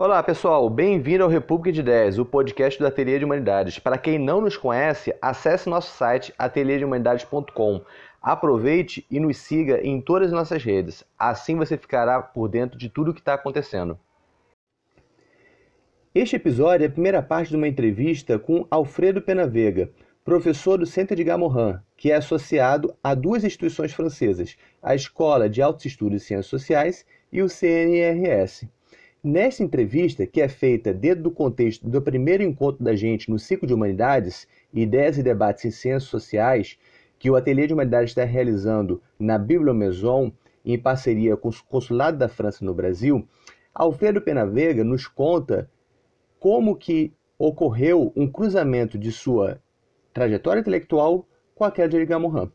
Olá pessoal, bem-vindo ao República de Ideias, o podcast do Ateliê de Humanidades. Para quem não nos conhece, acesse nosso site ateliêdehumanidades.com. Aproveite e nos siga em todas as nossas redes. Assim você ficará por dentro de tudo o que está acontecendo. Este episódio é a primeira parte de uma entrevista com Alfredo Penavega, professor do Centro de Gamorran, que é associado a duas instituições francesas, a Escola de Altos Estudos e Ciências Sociais e o CNRS. Nesta entrevista, que é feita dentro do contexto do primeiro encontro da gente no ciclo de Humanidades, Ideias e Debates em Ciências Sociais, que o Ateliê de Humanidades está realizando na Bibliomaison, em parceria com o Consulado da França no Brasil, Alfredo Penavega nos conta como que ocorreu um cruzamento de sua trajetória intelectual com aquela de Edgar Morin.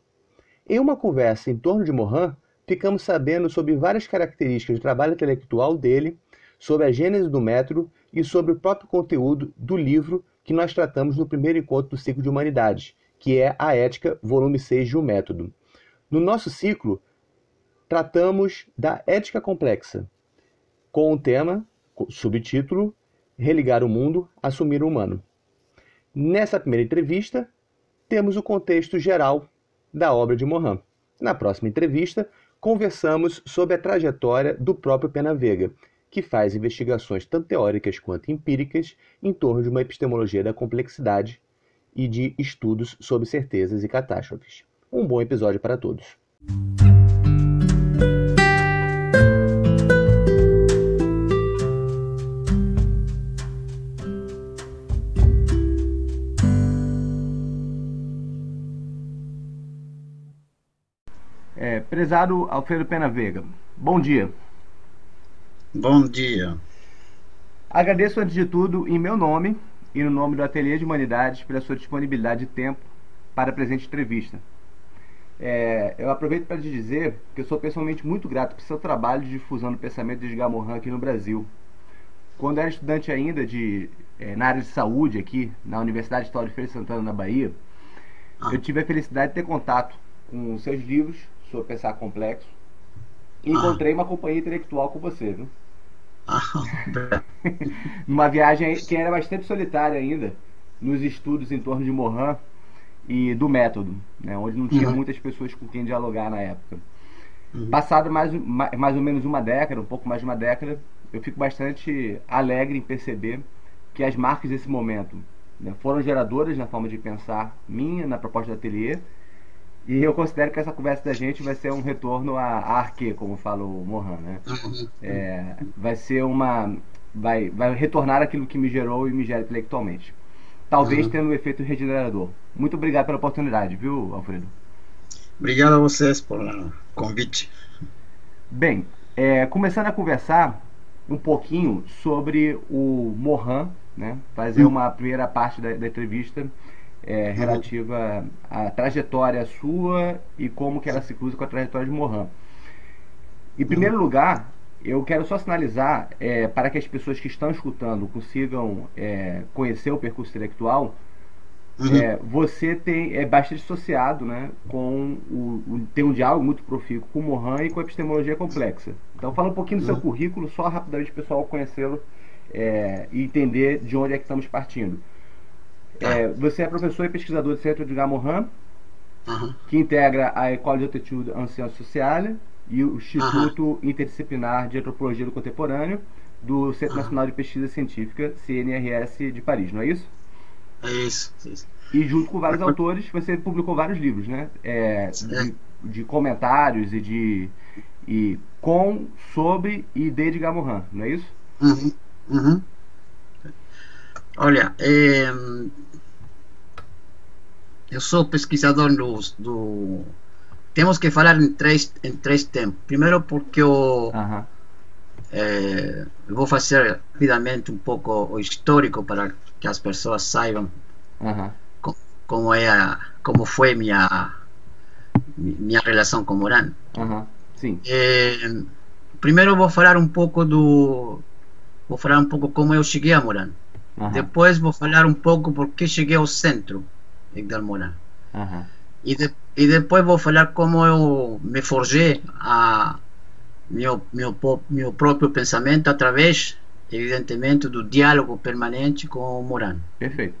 Em uma conversa em torno de Morin, ficamos sabendo sobre várias características do trabalho intelectual dele sobre a gênese do método e sobre o próprio conteúdo do livro que nós tratamos no primeiro encontro do ciclo de humanidades, que é a Ética, volume 6 de um método. No nosso ciclo, tratamos da ética complexa, com o tema, subtítulo, Religar o mundo, assumir o humano. Nessa primeira entrevista, temos o contexto geral da obra de Mohan. Na próxima entrevista, conversamos sobre a trajetória do próprio Penavega que faz investigações tanto teóricas quanto empíricas em torno de uma epistemologia da complexidade e de estudos sobre certezas e catástrofes. Um bom episódio para todos. É, prezado Alfredo Pena Vega, bom dia. Bom dia. Agradeço antes de tudo em meu nome e no nome do Ateliê de Humanidades pela sua disponibilidade de tempo para a presente entrevista. É, eu aproveito para te dizer que eu sou pessoalmente muito grato pelo seu trabalho de difusão do pensamento de Edgar Morin aqui no Brasil. Quando era estudante ainda de, é, na área de saúde aqui na Universidade Estadual de Feira de Santana, na Bahia, ah. eu tive a felicidade de ter contato com seus livros sobre pensar complexo e ah. encontrei uma companhia intelectual com você, viu? Numa viagem que era bastante solitária ainda, nos estudos em torno de Mohan e do método, né, onde não tinha uhum. muitas pessoas com quem dialogar na época. Uhum. Passado mais, mais ou menos uma década, um pouco mais de uma década, eu fico bastante alegre em perceber que as marcas desse momento né, foram geradoras na forma de pensar minha, na proposta do ateliê, e eu considero que essa conversa da gente vai ser um retorno a, a Arque, como fala o Mohan, né? Uhum. É, vai ser uma. Vai, vai retornar aquilo que me gerou e me gera intelectualmente. Talvez uhum. tendo um efeito regenerador. Muito obrigado pela oportunidade, viu, Alfredo? Obrigado a vocês por o convite. Bem, é, começando a conversar um pouquinho sobre o Mohan, né? Fazer uhum. uma primeira parte da, da entrevista é, relativa à trajetória sua e como que ela se cruza com a trajetória de Mohan. Em primeiro lugar, eu quero só sinalizar, é, para que as pessoas que estão escutando consigam é, conhecer o percurso intelectual, uhum. é, você tem, é bastante associado né, com o, o, tem um diálogo muito profícuo com o Mohan e com a epistemologia complexa. Então fala um pouquinho do seu uhum. currículo, só rapidamente o pessoal conhecê-lo é, e entender de onde é que estamos partindo. É, você é professor e pesquisador do Centro de Morin, uhum. que integra a École en Sciences Sociales e o Instituto uhum. Interdisciplinar de Antropologia do Contemporâneo do Centro uhum. Nacional de Pesquisa Científica, CNRS de Paris, não é isso? É isso. isso. E junto com vários autores, você publicou vários livros, né? É, de, de, comentários e de e com, sobre e de Edgar Morin, não é isso? Uhum. Olha, é, eu sou pesquisador do, do, Temos que falar em três, em três tempos. Primeiro, porque eu, uhum. é, eu vou fazer rapidamente um pouco o histórico para que as pessoas saibam uhum. como, como, é a, como foi minha minha relação com Moran. Uhum. Sim. É, primeiro vou falar um pouco do vou falar um pouco como eu cheguei a Moran. Uhum. Depois vou falar um pouco porque cheguei ao centro Edgar Morin. Uhum. E, de, e depois vou falar como eu me forjei a meu, meu, meu próprio pensamento através evidentemente, do diálogo permanente com o Morano. Perfeito.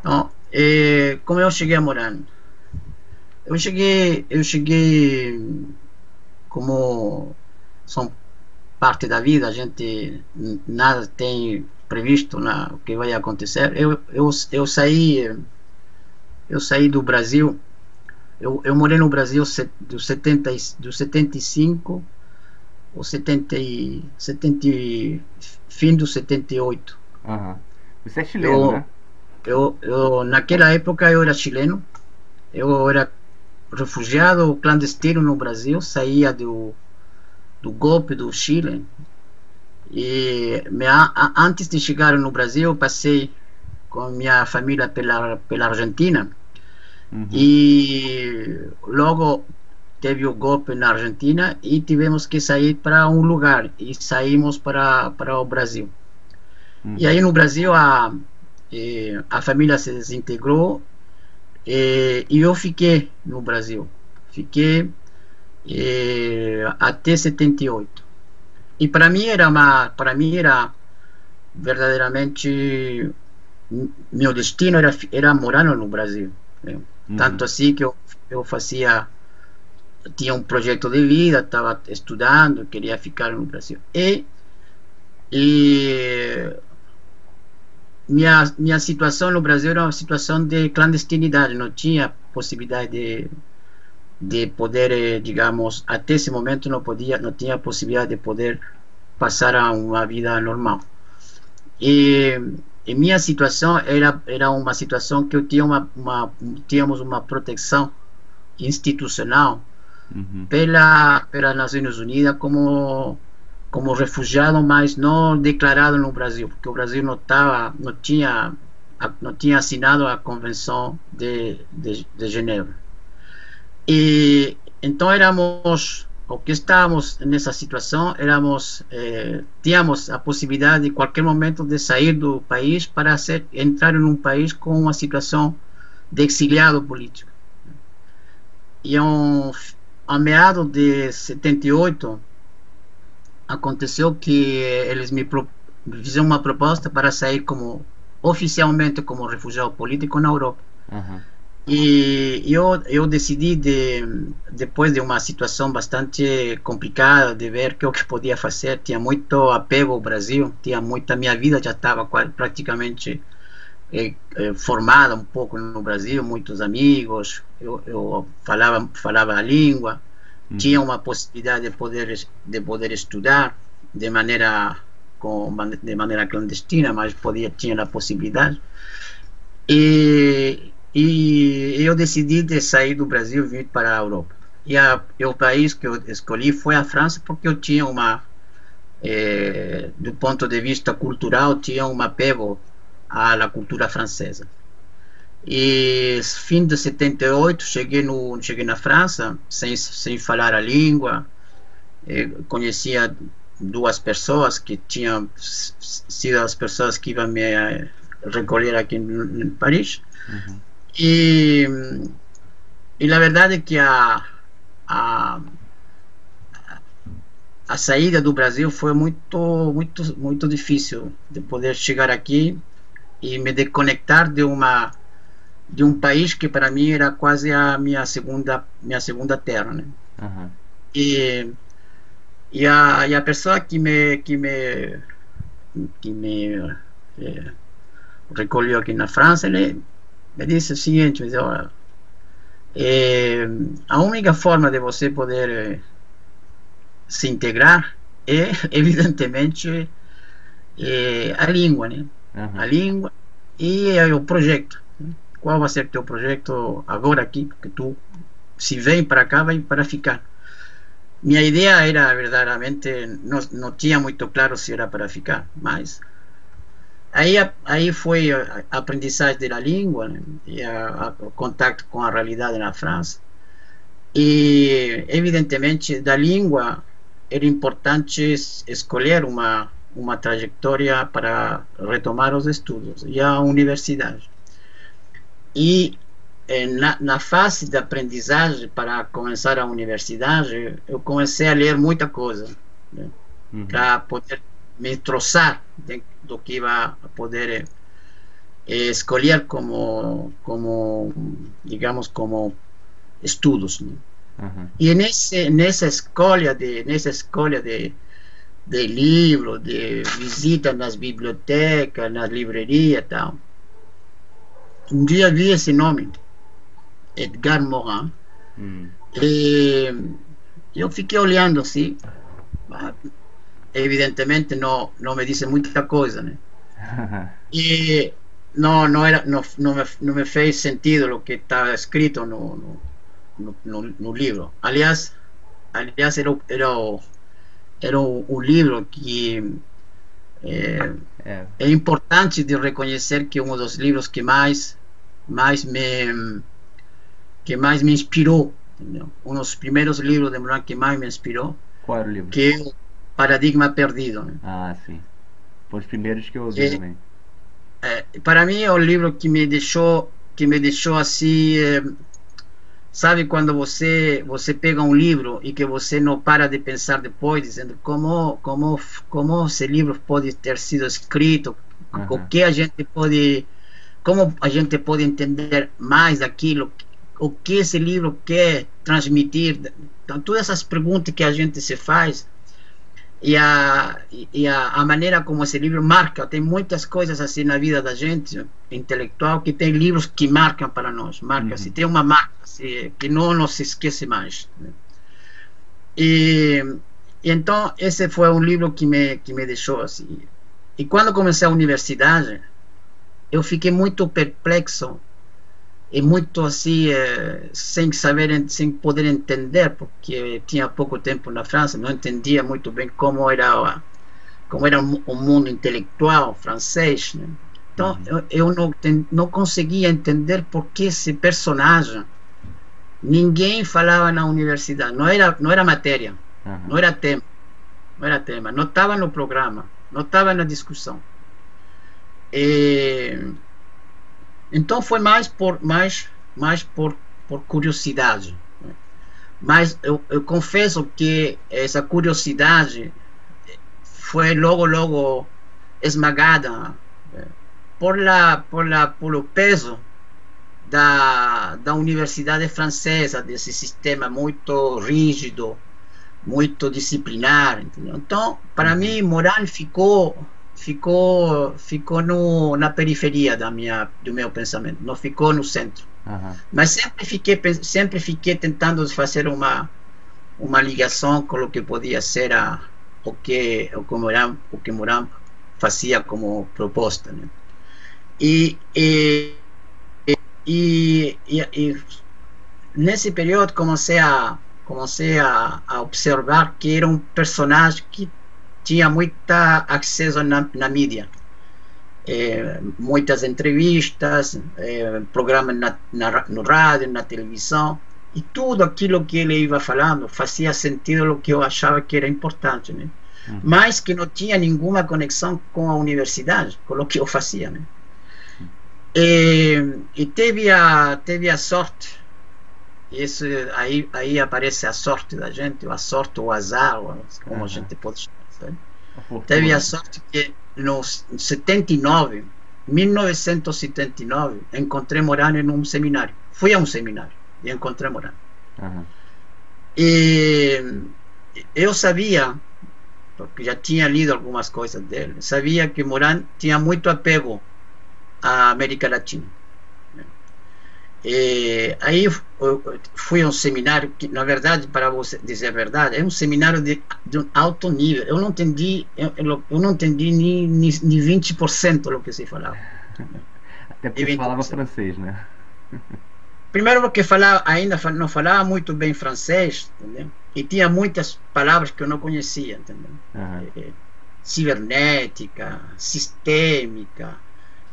Então, é, como eu cheguei a Morano? Eu cheguei, eu cheguei como são parte da vida, a gente nada tem previsto na o que vai acontecer. Eu, eu, eu saí eu saí do Brasil, eu, eu morei no Brasil do 70 do 75 ou 70, 70 fim do 78. Uhum. Você é chileno, eu, né? Eu, eu, naquela época eu era chileno, eu era refugiado clandestino no Brasil, saía do, do golpe do Chile. E me, antes de chegar no Brasil, passei com minha família pela, pela Argentina. Uhum. E logo teve o golpe na Argentina e tivemos que sair para um lugar e saímos para, para o Brasil. Uhum. E aí no Brasil a, eh, a família se desintegrou e, e eu fiquei no Brasil. Fiquei eh, até 78. E para mim era uma, para mim era verdadeiramente meu destino era era morar no Brasil. Né? Uhum. Tanto assim que eu, eu fazia tinha um projeto de vida, estava estudando, queria ficar no Brasil. E, e minha, minha situação no Brasil era uma situação de clandestinidade, não tinha possibilidade de, de poder, eh, digamos, até esse momento não podia, não tinha possibilidade de poder passar a uma vida normal. E, e minha situação era era uma situação que eu tinha uma, tínhamos uma proteção institucional uhum. pela pelas Nações Unidas como como refugiado, mas não declarado no Brasil, porque o Brasil não estava, não tinha, não tinha assinado a Convenção de, de, de Genebra. E então éramos, o que estávamos nessa situação, éramos, eh, tínhamos a possibilidade de qualquer momento de sair do país para ser, entrar em um país com uma situação de exiliado político. E um, a meados de 78 aconteceu que eles me fizeram uma proposta para sair como oficialmente como refugiado político na Europa. Uhum. E eu, eu decidi, de, depois de uma situação bastante complicada, de ver que o que podia fazer, tinha muito apego ao Brasil, tinha muita, minha vida já estava praticamente eh, eh, formada um pouco no Brasil, muitos amigos, eu, eu falava, falava a língua, uhum. tinha uma possibilidade de poder, de poder estudar de maneira, com, de maneira clandestina, mas podia, tinha a possibilidade. E e eu decidi de sair do Brasil e vir para a Europa. E, a, e o país que eu escolhi foi a França porque eu tinha uma, é, do ponto de vista cultural, tinha um apego à cultura francesa. E fim de 78 cheguei no cheguei na França sem sem falar a língua. É, conhecia duas pessoas que tinham sido as pessoas que iam me recolher aqui em Paris. Uhum. E, e a verdade é que a, a, a saída do Brasil foi muito, muito, muito difícil de poder chegar aqui e me desconectar de uma de um país que para mim era quase a minha segunda minha segunda terra, né? Uhum. E e a, e a pessoa que me que me que me eh, recolheu aqui na França, ele me disse o seguinte, me disse, olha, é, a única forma de você poder é, se integrar é, evidentemente, é, a língua, né? Uhum. A língua e o projeto. Qual vai ser o teu projeto agora aqui? Porque tu, se vem para cá, vai para ficar. Minha ideia era verdadeiramente, não, não tinha muito claro se era para ficar, mas Aí, aí foi a aprendizagem da língua né? e a, a, o contato com a realidade na França. E, evidentemente, da língua era importante escolher uma, uma trajetória para retomar os estudos e a universidade. E eh, na, na fase de aprendizagem para começar a universidade, eu comecei a ler muita coisa né? uhum. para poder me troçar do que iba a poder eh, escolher como, como, digamos, como estudos. Né? Uhum. E nesse, nessa escolha de nessa escolha de, de livro, de visita nas bibliotecas, nas livrarias e tal, um dia vi esse nome, Edgar Morin, hum. e eu fiquei olhando assim, evidentemente não, não me disse muita coisa, né? e não, não, era, não, não, me, não me fez sentido o que estava escrito no, no, no, no, livro. Aliás, aliás era, era, era um, livro que é, é. é, importante de reconhecer que um dos livros que mais, mais me que mais me inspirou. Entendeu? Um dos primeiros livros de Moran que mais me inspirou. Qual livro? Que Paradigma Perdido. Né? Ah, sim. Foi os primeiros que eu ouvi também. É, para mim é um livro que me deixou que me deixou assim é, sabe quando você você pega um livro e que você não para de pensar depois dizendo como como como esse livro pode ter sido escrito uhum. o que a gente pode como a gente pode entender mais daquilo o que esse livro quer transmitir então todas essas perguntas que a gente se faz e a, e a, a, maneira como esse livro marca. Tem muitas coisas assim na vida da gente, intelectual, que tem livros que marcam para nós. Marca, uhum. se tem uma marca assim, que não nos esquece mais. Né? E, e, então, esse foi um livro que me, que me deixou assim. E quando comecei a universidade, eu fiquei muito perplexo e muito assim eh, sem saber sem poder entender porque tinha pouco tempo na França não entendia muito bem como era como era o mundo intelectual francês né? então uhum. eu, eu, não não conseguia entender por que esse personagem ninguém falava na universidade não era não era matéria uhum. não era tema não era tema não estava no programa não estava na discussão e então foi mais por mais mais por, por curiosidade. Mas eu, eu confesso que essa curiosidade foi logo logo esmagada né? por la por la pelo peso da, da universidade francesa desse sistema muito rígido muito disciplinar entendeu? então para mim Moral ficou ficou ficou no, na periferia da minha do meu pensamento não ficou no centro uhum. mas sempre fiquei sempre fiquei tentando fazer uma uma ligação com o que podia ser a, o que o que Moran o que Moran fazia como proposta né? e, e, e, e, nesse período comecei a comecei a, a observar que era um personagem que tinha muita acesso na, na mídia. É, muitas entrevistas, é, programas na, na, no rádio, na televisão, e tudo aquilo que ele ia falando fazia sentido o que eu achava que era importante, né? Uhum. mas que não tinha nenhuma conexão com a universidade, com o que eu fazia. Né? E, e teve, a, teve a sorte, isso, aí, aí aparece a sorte da gente, a sorte, o azar, como uhum. a gente pode chamar Teve a sorte que no 79, 1979, encontrei Morano em um seminário. Fui a um seminário e encontrei Morano. Uhum. E eu sabia, porque já tinha lido algumas coisas dele, sabia que Moran tinha muito apego à América Latina. E aí fui a um seminário que, na verdade, para você dizer a verdade, é um seminário de, de um alto nível. Eu não entendi, eu, eu não entendi nem, nem, nem 20% do que se falava. Até porque falava francês, né? Primeiro porque falava, ainda não falava muito bem francês, entendeu? E tinha muitas palavras que eu não conhecia, entendeu? Uhum. cibernética, sistêmica,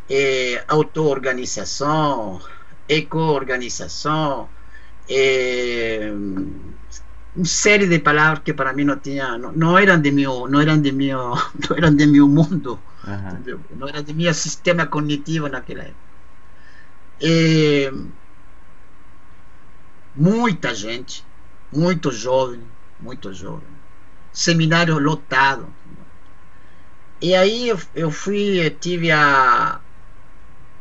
é, auto-organização, eco-organização, é, uma série de palavras que para mim não tinha, não, não eram de meu, não eram de meu, não eram de meu mundo, uhum. não eram de meu sistema cognitivo naquela época. É, muita gente, muito jovem, muito jovem, seminário lotado. E aí eu, eu fui, tive a,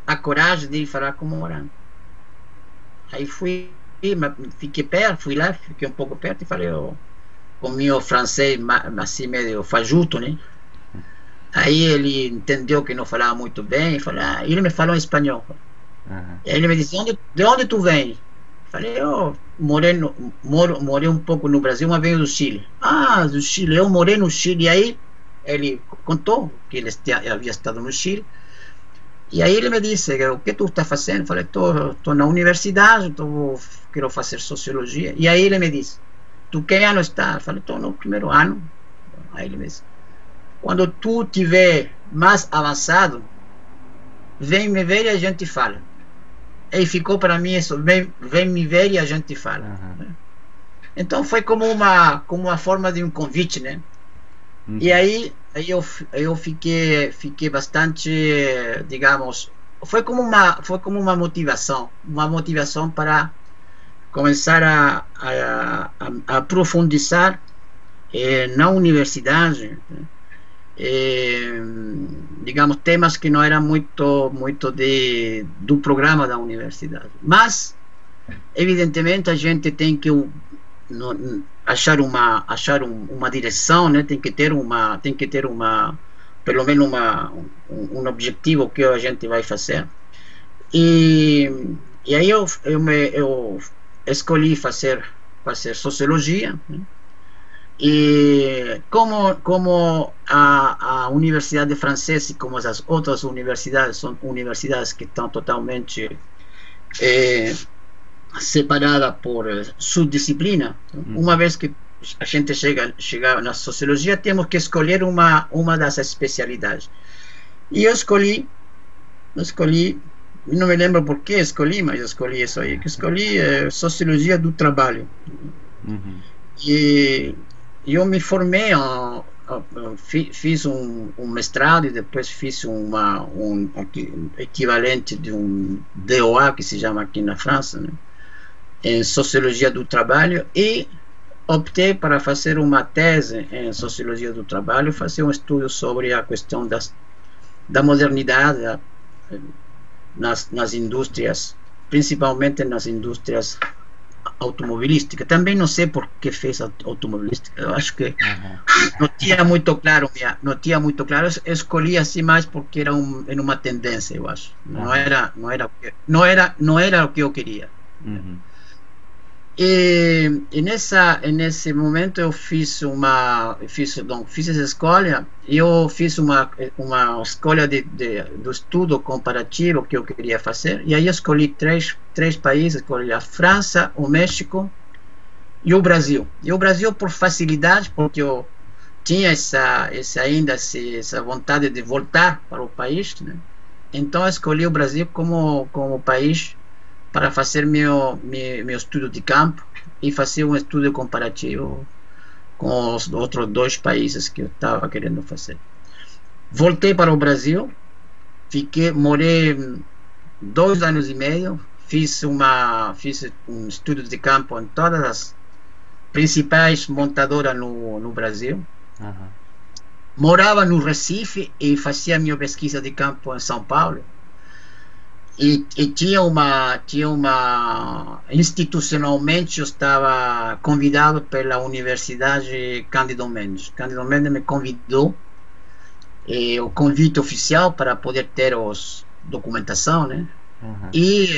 a coragem de ir falar com o Morano. Aí fui, fiquei perto, fui lá, fiquei um pouco perto e falei oh, com o meu francês assim meio fajuto, né? Aí ele entendeu que não falava muito bem, falou, ah, ele me falou em espanhol. Uhum. E aí ele me disse, onde, de onde tu vem? Falei, eu morei, no, moro, morei um pouco no Brasil, uma vez do Chile. Ah, do Chile, eu morei no Chile. E aí ele contou que ele havia estado no Chile. E aí ele me disse, o que tu está fazendo? Eu falei, estou na universidade, tô, quero fazer sociologia. E aí ele me disse, tu que ano está? Eu falei, estou no primeiro ano. Aí ele me disse, quando tu tiver mais avançado, vem me ver e a gente fala. E ficou para mim isso, vem, vem me ver e a gente fala. Uhum. Então foi como uma, como uma forma de um convite, né? Uhum. E aí, aí eu, eu fiquei, fiquei bastante, digamos, foi como uma, foi como uma motivação, uma motivação para começar a, a, a, a aprofundizar eh, na universidade, né? eh, digamos, temas que não eram muito, muito de, do programa da universidade. Mas, evidentemente, a gente tem que no, achar uma achar um, uma direção, né? Tem que ter uma tem que ter uma pelo menos uma um, um objetivo que a gente vai fazer. E, e aí eu eu, me, eu escolhi fazer fazer sociologia. Né? E como, como a, a Universidade Francesa e como as outras universidades são universidades que estão totalmente é, separadas por subdisciplina, hum. uma vez que a gente chega, chega na sociologia, temos que escolher uma, uma das especialidades. E eu escolhi, eu escolhi, não me lembro por que escolhi, mas eu escolhi isso aí, que escolhi é, sociologia do trabalho. Uhum. E eu me formei, fiz um, um, mestrado e depois fiz uma, um, equivalente de um DOA, que se chama aqui na França, né? Em Sociologia do Trabalho, e optei para fazer uma tese em Sociologia do Trabalho, fazer um estudo sobre a questão das, da modernidade nas, nas indústrias, principalmente nas indústrias automobilística. Também não sei por que fez automobilística. Eu acho que uhum. não tinha muito claro, minha, não tinha muito claro. Eu escolhi assim mais porque era um, era uma tendência, eu acho. Não uhum. era, não era, não era, não era o que eu queria. Uhum. E, e, nessa nesse momento eu fiz uma fiz então, fiz essa escolha eu fiz uma uma escolha de, de, do estudo comparativo que eu queria fazer e aí escolhi três três países escolhi a França o México e o Brasil e o Brasil por facilidade porque eu tinha essa essa ainda essa vontade de voltar para o país né? então escolhi o Brasil como como país para fazer meu, meu, meu estudo de campo e fazer um estudo comparativo com os outros dois países que eu estava querendo fazer. Voltei para o Brasil, fiquei, morei dois anos e meio, fiz uma fiz um estudo de campo em todas as principais montadoras no, no Brasil. Uhum. Morava no Recife e fazia minha pesquisa de campo em São Paulo e, e, tinha uma tinha uma institucionalmente eu estava convidado pela Universidade Cândido Mendes Cândido Mendes me convidou o convite oficial para poder ter os documentação né uhum. e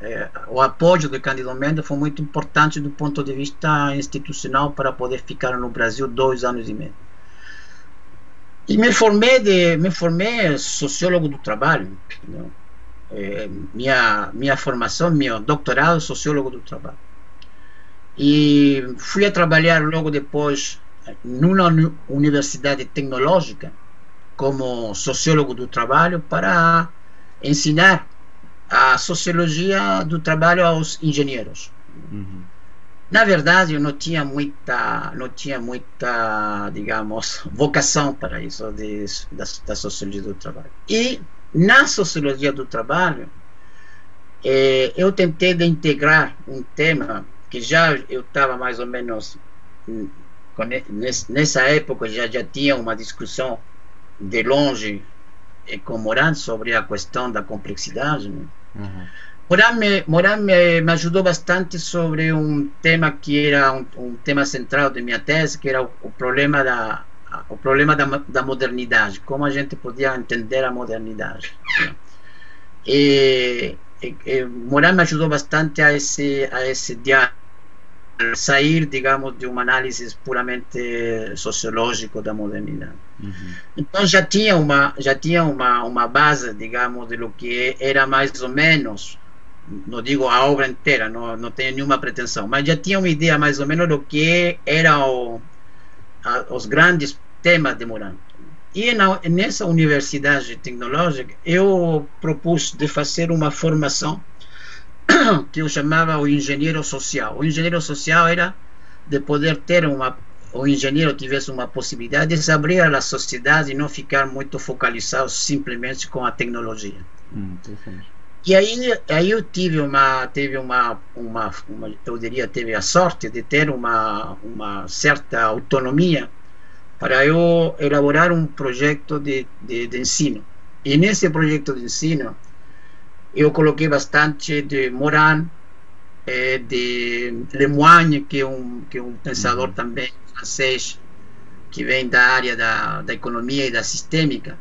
é, o apoio do Cândido Mendes foi muito importante do ponto de vista institucional para poder ficar no Brasil dois anos e meio e me formei de me formei sociólogo do trabalho entendeu? É, minha, minha formação, meu doutorado, sociólogo do trabalho. E fui a trabalhar logo depois numa universidade tecnológica como sociólogo do trabalho para ensinar a sociologia do trabalho aos engenheiros. Uhum. Na verdade, eu não tinha muita, não tinha muita, digamos, vocação para isso de, da, da sociologia do trabalho. E na sociologia do trabalho, é, eu tentei de integrar um tema que já eu estava mais ou menos nessa época já já tinha uma discussão de longe com Moran sobre a questão da complexidade. Né? Uhum. Moran, me, Moran me, me, ajudou bastante sobre um tema que era um, um tema central de minha tese, que era o, o problema da o problema da, da, modernidade, como a gente podia entender a modernidade. E, e, e Moran me ajudou bastante a esse a esse diálogo sair, digamos, de uma análise puramente sociológico da modernidade. Uhum. Então já tinha uma já tinha uma uma base, digamos, de lo que era mais ou menos, não digo a obra inteira, não, não tenho nenhuma pretensão, mas já tinha uma ideia mais ou menos do que eram os grandes temas de Moran. E na, nessa universidade tecnológica eu propus de fazer uma formação que eu chamava o engenheiro social. O engenheiro social era de poder ter uma o engenheiro tivesse uma possibilidade de se abrir à sociedade e não ficar muito focalizado simplesmente com a tecnologia. Hum, e aí, aí eu tive uma, teve uma, uma, uma, eu diria, teve a sorte de ter uma, uma certa autonomia para eu elaborar um projeto de, de, de ensino. E nesse projeto de ensino, eu coloquei bastante de Moran, eh, de Lemoine, que é um, que é um pensador também francês, que vem da área da, da economia e da sistêmica,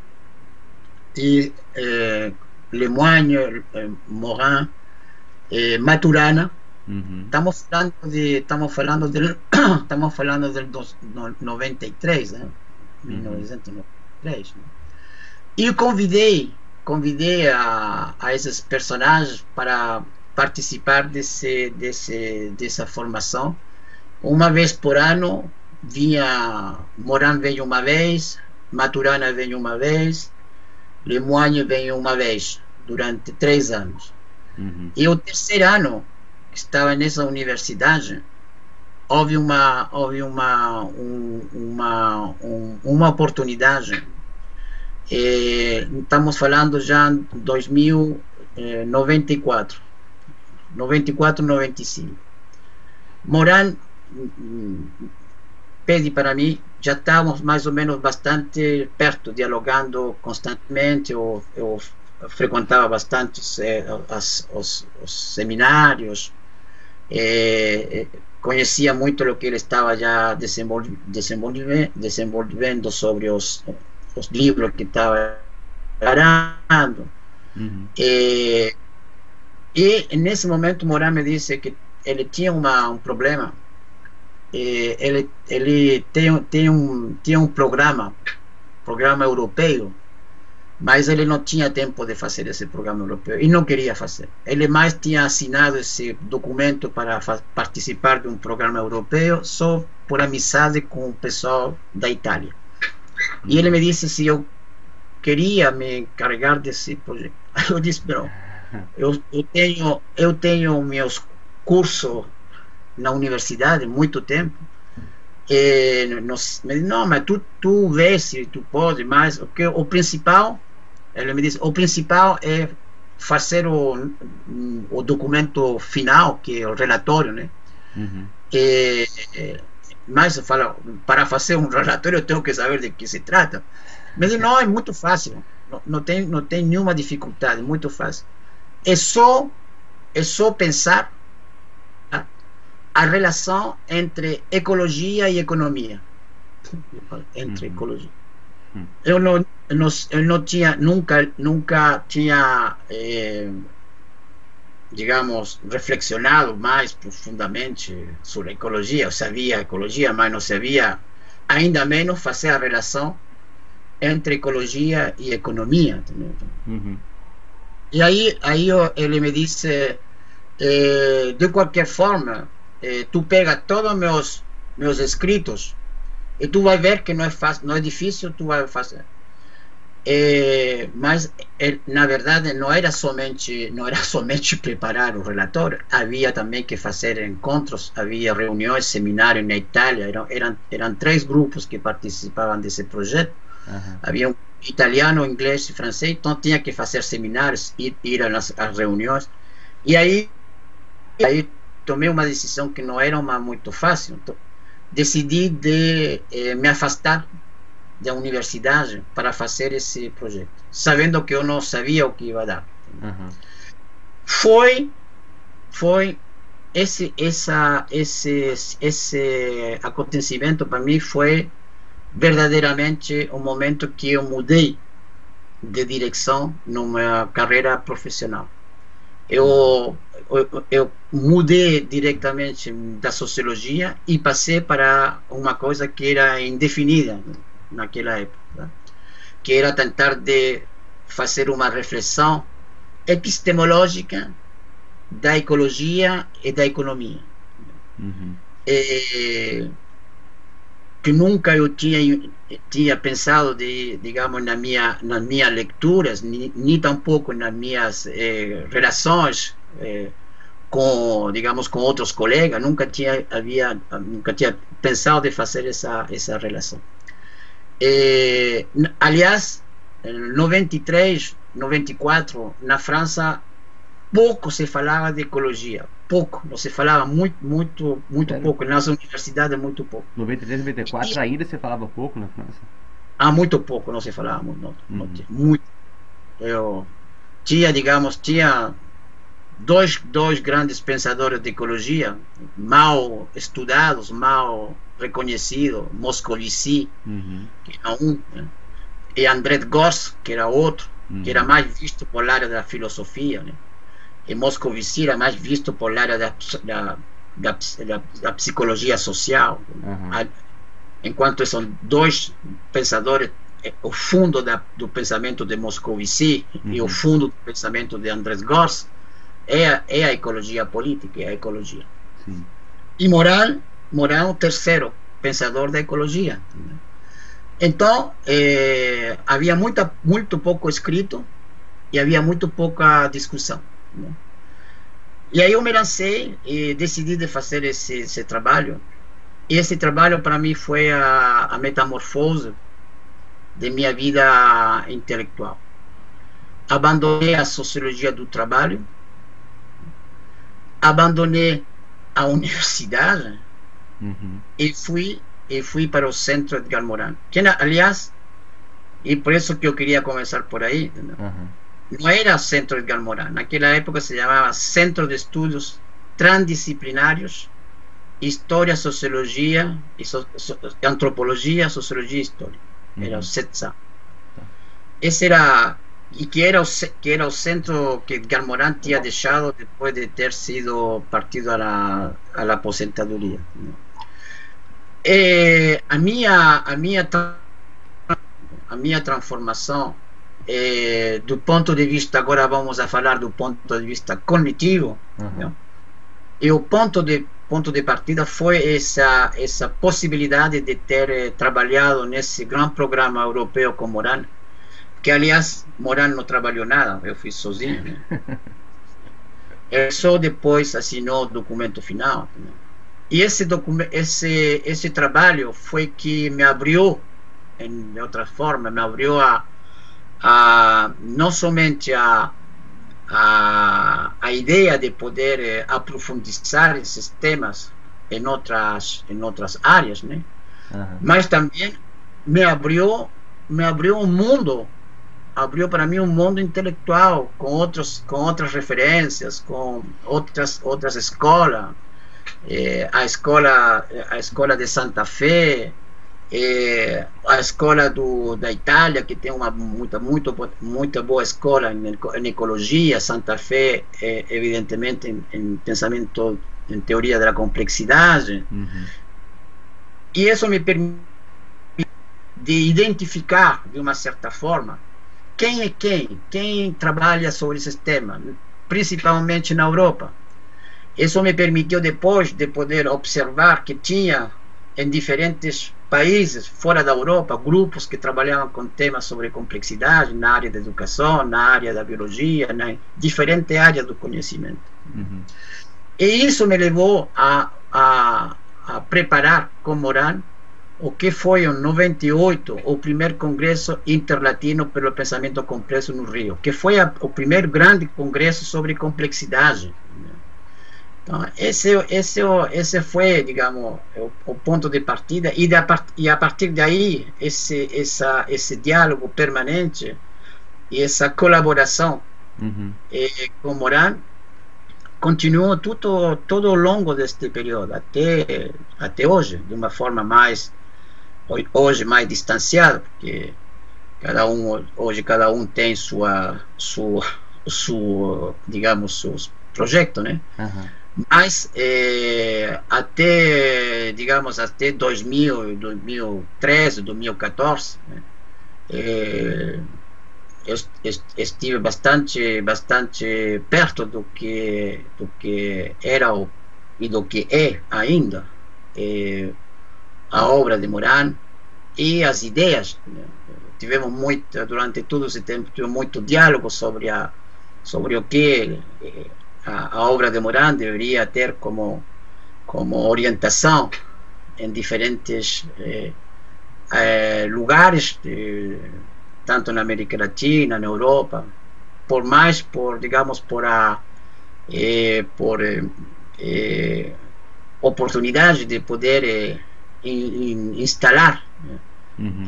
e eh, Lemoine, eh, Morin, eh, Maturana. Uhum. Estamos falando de estamos falando del estamos falando del dos, no, 93, né? Uhum. 1993. Né? E convidei convidei a, a esses personagens para participar desse, desse, dessa formação. Uma vez por ano, vinha Moran veio uma vez, Maturana veio uma vez, Lemoine veio uma vez, durante três anos. Uhum. E o terceiro ano, estava nessa universidade, houve uma, houve uma, um, uma, um, uma oportunidade. Estamos falando já em 2094, 94, 95. Moran pede para mim, já estávamos mais ou menos bastante perto, dialogando constantemente, eu, eu frequentava bastante eh, as, os, os, seminários, eh, conhecia muito o que ele estava já desenvolvendo, desenvolvendo sobre os os livros que estava preparando. Uhum. E, e nesse momento Moran me disse que ele tinha uma, um problema. Ele ele tem, tem, um, tinha um programa, programa europeu, mas ele não tinha tempo de fazer esse programa europeu e não queria fazer. Ele mais tinha assinado esse documento para participar de um programa europeu só por amizade com o pessoal da Itália. E ele me disse se eu queria me encarregar desse projeto. Eu disse, não, eu, eu tenho eu tenho meus cursos na universidade muito tempo. E disse, não, mas tu, tu vês se tu pode, mas o, que, o principal, ele me disse, o principal é fazer o, o documento final, que é o relatório, né? Uhum. E, mas fala, para fazer um relatório eu tenho que saber de que se trata. Mas não, é muito fácil, não, não, tem, não tem nenhuma dificuldade, muito fácil. É só, é só pensar a, a relação entre ecologia e economia. Entre uhum. ecologia. Eu não, não, eu não tinha, nunca, nunca tinha eh, digamos, reflexionado mais profundamente sobre ecologia. Eu sabia ecologia, mas não sabia ainda menos fazer a relação entre ecologia e economia. Uhum. E aí, aí ele me disse, eh, de qualquer forma, eh, tu pega todos meus meus escritos e tu vai ver que não é fácil, não é difícil, tu vai fazer. É, mas é, na verdade não era somente não era somente preparar o relatório. Havia também que fazer encontros havia reuniões seminários na Itália. Eram eram, eram três grupos que participavam desse projeto. Uhum. havia um italiano inglês e francês então tinha que fazer seminários ir, ir às, às reuniões. E aí aí tomei uma decisão que não era uma muito fácil. Então, decidi de eh, me afastar da universidade para fazer esse projeto, sabendo que eu não sabia o que ia dar. Uhum. Foi, foi esse, essa, esse, esse acontecimento para mim foi verdadeiramente o momento que eu mudei de direção numa carreira profissional. Eu, eu, eu, mudei diretamente da sociologia e passei para uma coisa que era indefinida naquela época, que era tentar de fazer uma reflexão epistemológica da ecologia e da economia. Uhum. E, que nunca eu tinha tinha pensado de digamos na minha nas minhas leituras nem, nem tampouco nas minhas eh, relações eh, com digamos com outros colegas. Nunca tinha havia nunca tinha pensado de fazer essa essa relação. Eh, aliás 93 94 na França pouco se falava de ecologia pouco, não se falava muito, muito, muito Era. pouco. Nas universidades, muito pouco. 93, 94 e, ainda se falava pouco na França? Ah, muito pouco, não se falava muito. Não, uhum. não muito. Eu tinha, digamos, tinha dois, dois grandes pensadores de ecologia, mal estudados, mal reconhecidos, Moscovici, uhum. que era um, né? e André Gors, que era outro, uhum. que era uhum. mais visto por área da filosofia, né? E Moscovici era mais visto por área da, da, da, da psicologia social. Uhum. Enquanto são dois pensadores, eh, o fundo da, do pensamento de Moscovici uhum. e o fundo do pensamento de Andrés Gors é, é a ecologia política, é a ecologia. Sim. E Moral, Moral o terceiro pensador da ecologia. Então, eh, havia muita, muito pouco escrito e havia muito pouca discussão. Né? E aí eu me lancei e decidi de fazer esse, esse trabalho. E esse trabalho para mim foi a, a metamorfose de minha vida intelectual. Abandonei a sociologia do trabalho, abandonei a universidade uhum. e fui e fui para o centro de Morin. Que, aliás, e por isso que eu queria começar por aí. Uhum no era Centro Edgar Morin, naquela época se chamava Centro de Estudos Transdisciplinários, História, Sociologia, e so, so, Antropologia, Sociologia e História. Era o CETSA. Esse era e que era o que era o centro que Edgar Morin tinha deixado depois de ter sido partido à, à aposentadoria. E a minha a minha a minha transformação eh, do ponto de vista, agora vamos a falar do ponto de vista cognitivo, uhum. e o ponto de, ponto de partida foi essa, essa possibilidade de ter eh, trabalhado nesse grande programa europeu com Moran, que aliás Moran não trabalhou nada, eu fiz sozinho. Né? Ele só depois assinou o documento final. Né? E esse, esse, esse trabalho foi que me abriu, em outra forma, me abriu a a, não somente a, a, a ideia de poder eh, aprofundizar esses temas em outras, em outras áreas, né? Uhum. mas também me abriu, me abriu um mundo, abriu para mim um mundo intelectual com outros, com outras referências, com outras, outras escolas, eh, a escola, a escola de Santa Fé, é, a escola do, da Itália, que tem uma muita, muito, muita boa escola em, ecologia, Santa Fé, é, evidentemente, em, em, pensamento, em teoria da complexidade. Uhum. E isso me permite de identificar, de uma certa forma, quem é quem, quem trabalha sobre esse tema, principalmente na Europa. Isso me permitiu depois de poder observar que tinha em diferentes países fora da Europa, grupos que trabalhavam com temas sobre complexidade na área da educação, na área da biologia, na diferentes áreas do conhecimento. Uhum. E isso me levou a, a, a preparar com Moran o que foi em 98 o primeiro congresso interlatino pelo pensamento complexo no Rio, que foi a, o primeiro grande congresso sobre complexidade Então, esse, esse, esse foi, digamos, o, o ponto de partida e, de, e a partir daí esse, essa, esse diálogo permanente e essa colaboração uhum. eh, com Moran continuou tudo, todo ao longo deste período, até, até hoje, de uma forma mais, hoje mais distanciada, porque cada um, hoje cada um tem sua, sua, sua digamos, seus projetos, né? Uhum. Mas é, até, digamos, até 2000, 2013, 2014, né, é, eu estive bastante, bastante perto do que, do que era o, e do que é ainda é, a obra de Moran e as ideias. Né. Tivemos muito, durante todo esse tempo, tivemos muito diálogo sobre, a, sobre o que é, a, a obra de Moran deveria ter como, como orientação em diferentes eh, eh, lugares, de, tanto na América Latina, na Europa, por mais por, digamos, por a eh, por eh, oportunidade de poder eh, in, in, instalar uhum.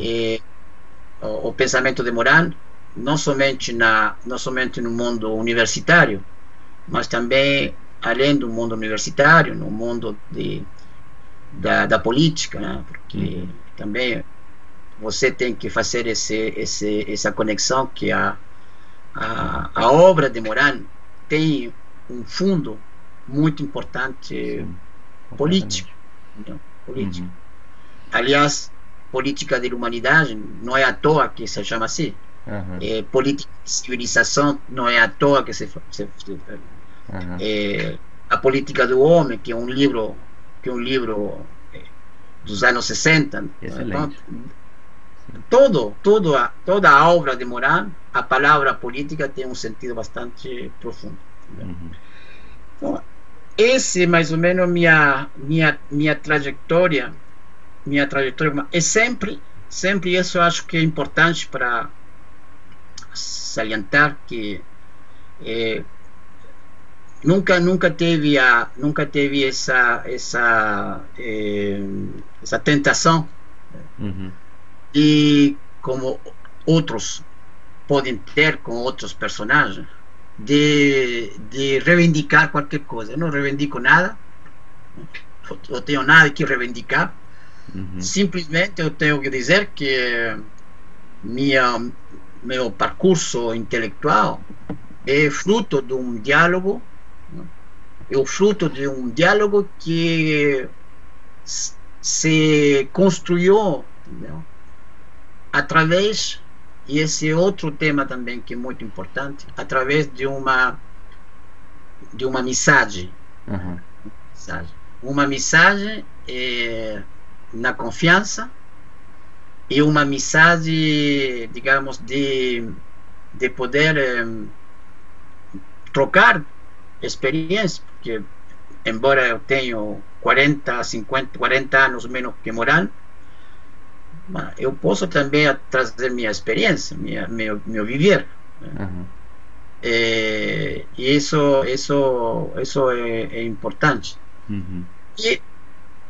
o, o, pensamento de Moran não somente na não somente no mundo universitário mas também além do mundo universitário, no mundo de, da, da política, né? porque uhum. também você tem que fazer esse, esse, essa conexão que a, a, a obra de Moran tem um fundo muito importante Sim, político. político. Uhum. Aliás, política de humanidade não é à toa que se chama assim. Uhum. É, política de civilização não é à toa que se, se, se Uhum. É, a Política do Homem, que é um livro que é um livro é, dos anos 60. Então, todo, todo a, toda a obra de Moran, a palavra política tem um sentido bastante profundo. Uhum. Então, esse mais ou menos minha minha minha trajetória, minha trajetória é sempre sempre isso eu acho que é importante para salientar que é, nunca nunca teve a nunca teve essa essa eh, essa tentação uhum. e como outros podem ter com outros personagens de, de reivindicar qualquer coisa eu não reivindico nada não tenho nada que reivindicar uhum. simplesmente eu tenho que dizer que minha meu percurso intelectual é fruto de um diálogo é o fruto de um diálogo que se construiu entendeu? através e esse é outro tema também que é muito importante através de uma de uma mensagem uhum. uma mensagem é, na confiança e uma mensagem digamos de de poder é, trocar experiência, porque embora eu tenha 40, 50, 40 anos menos que Moran, eu posso também trazer minha experiência, minha, meu, meu viver. Uhum. É, e isso, isso, isso é, é importante. Uhum. E,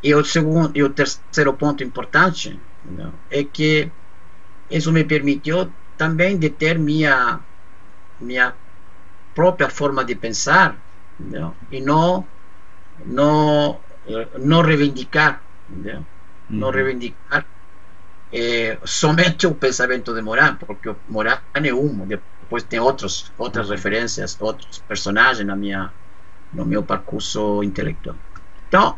e, o segundo, e o terceiro ponto importante não, é que isso me permitiu também de ter minha, minha própria forma de pensar entendeu? e não não não reivindicar entendeu? Não reivindicar é, somente o pensamento de Moran porque Moran é um depois tem outros outras referências outros personagens na minha no meu percurso intelectual então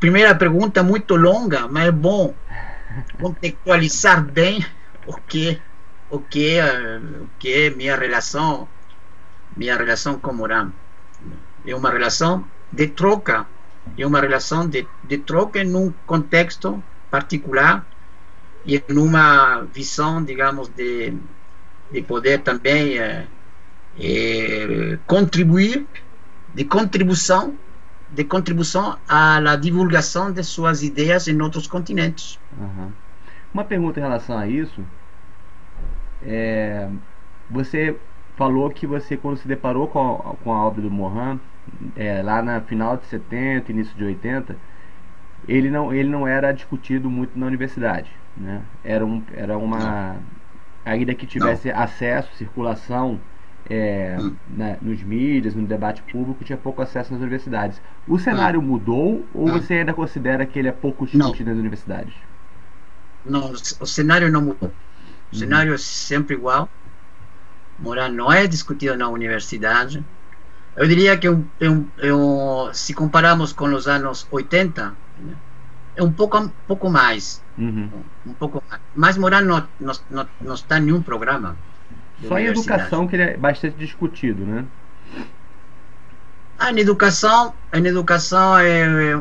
primeira pergunta muito longa mas é bom contextualizar bem o que o que o que é minha relação minha relação com Moran. É uma relação de troca, é uma relação de, de troca em um contexto particular e numa visão, digamos, de, de poder também é, é, contribuir, de contribuição, de contribuição à divulgação de suas ideias em outros continentes. Uhum. Uma pergunta em relação a isso, é, você falou que você, quando se deparou com a, com a obra do Mohan, é, lá na final de 70, início de 80, ele não, ele não era discutido muito na universidade. Né? Era, um, era uma. Ainda que tivesse não. acesso, circulação é, hum. né, nos mídias, no debate público, tinha pouco acesso nas universidades. O cenário hum. mudou ou hum. você ainda considera que ele é pouco discutido não. nas universidades? Não, o cenário não mudou. O cenário é sempre igual. Morar não é discutido na universidade. Eu diria que um, um, um, se compararmos com os anos 80, é um pouco, um pouco mais. Uhum. Um pouco mais. Mas Morar não, não, não, não está em nenhum programa. Só em educação que ele é bastante discutido, né? Ah, em educação, em educação é, é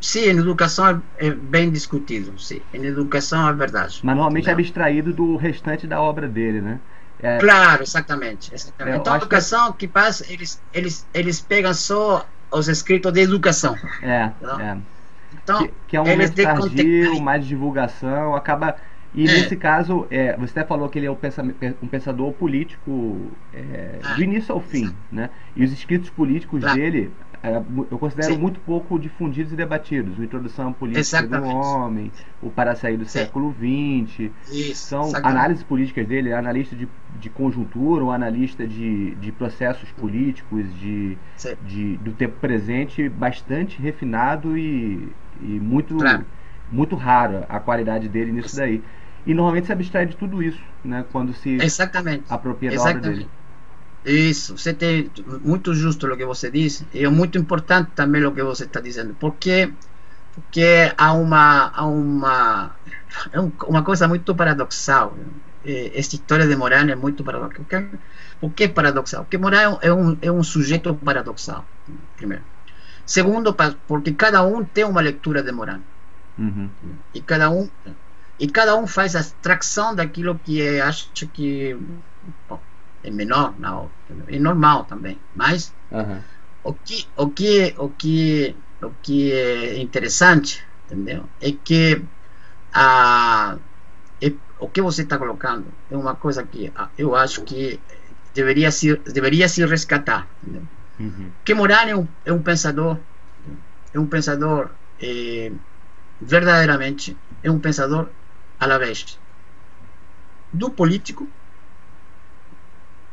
sim, em educação é, é, bem discutido, sim. Em educação é verdade. Mas normalmente é abstraído do restante da obra dele, né? É, claro, exatamente. exatamente. então, a educação que... que passa, eles, eles, eles pegam só os escritos de educação. É, é. Então, que, que é um momento tardio, mais divulgação, acaba e é. nesse caso, é, você até falou que ele é um pensador, um pensador político é, ah, do início ao fim, né? E os escritos políticos dele eu considero Sim. muito pouco difundidos e debatidos. O Introdução Política Exatamente. do Homem, o Para Sair do Sim. Século XX. Isso, são exatamente. análises políticas dele, é analista de, de conjuntura, um analista de, de processos políticos, de, de, do tempo presente, bastante refinado e, e muito, claro. muito raro a qualidade dele nisso daí. E normalmente se abstrai de tudo isso, né? Quando se Exatamente. apropria da obra dele. Isso, você tem muito justo o que você disse e é muito importante também o que você está dizendo, porque porque há uma há uma é uma coisa muito paradoxal. Esta história de Moran é muito paradoxal. Por que é paradoxal? Porque Moran é um, é um sujeito paradoxal, primeiro. Segundo, porque cada um tem uma leitura de Moran. Uhum. E cada um e cada um faz a abstração daquilo que é, acha que bom, é menor, não, é normal também. Mas uhum. o que o que o que o que é interessante, entendeu? É que a é, o que você está colocando é uma coisa que eu acho que deveria se deveria se resgatar. Uhum. Que Moran é um, é um pensador é um pensador é, verdadeiramente é um pensador à la vez do político,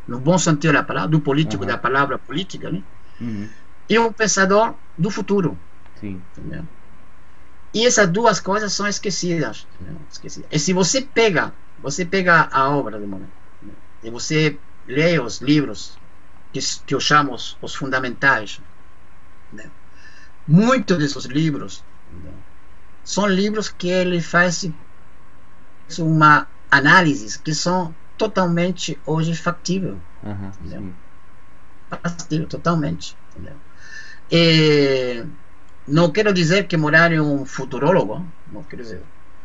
no bom sentido da palavra, do político, uhum. da palavra política, né? Uhum. e um pensador do futuro. Sim. Entendeu? E essas duas coisas são esquecidas, esquecidas. E se você pega, você pega a obra de Monet, e você lê os livros que, que eu chamo os, os fundamentais, né? muitos desses livros né? são livros que ele faz uma análise que são totalmente hoje factível. Uhum, factível, totalmente. Entendeu? E não quero dizer que Morar é um futurólogo, não quero dizer.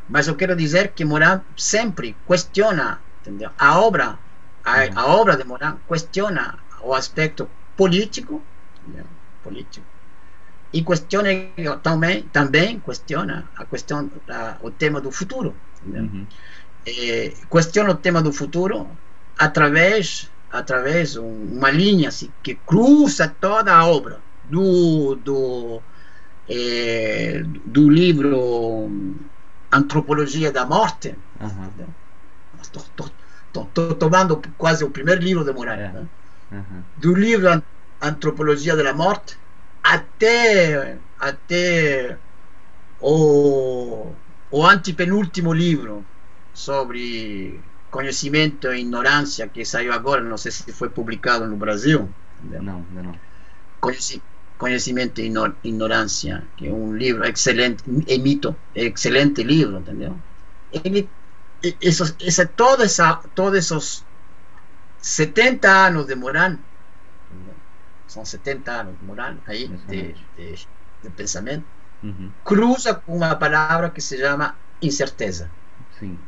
Mas eu quero dizer que Morar sempre questiona entendeu? a obra, a, uhum. a obra de Morar questiona o aspecto político, entendeu? político e questiona também também questiona a questão a, o tema do futuro uhum. É, questiona o tema do futuro através através uma linha assim, que cruza toda a obra do do é, do livro Antropologia da Morte uhum. estou tomando quase o primeiro livro de Moraes né? uhum. do livro Antropologia da Morte até, até o, o antepenúltimo livro sobre conhecimento e ignorância que saiu agora, não sei se foi publicado no Brasil. Não, não. Conhecimento e ignorância, que é um livro excelente, é mito, é excelente livro, entendeu? Ele, isso, essa, toda essa, todos esses 70 anos de Moran são 70 anos morando aí de, de, de, pensamento, uhum. cruza com uma palavra que se chama incerteza. Sim.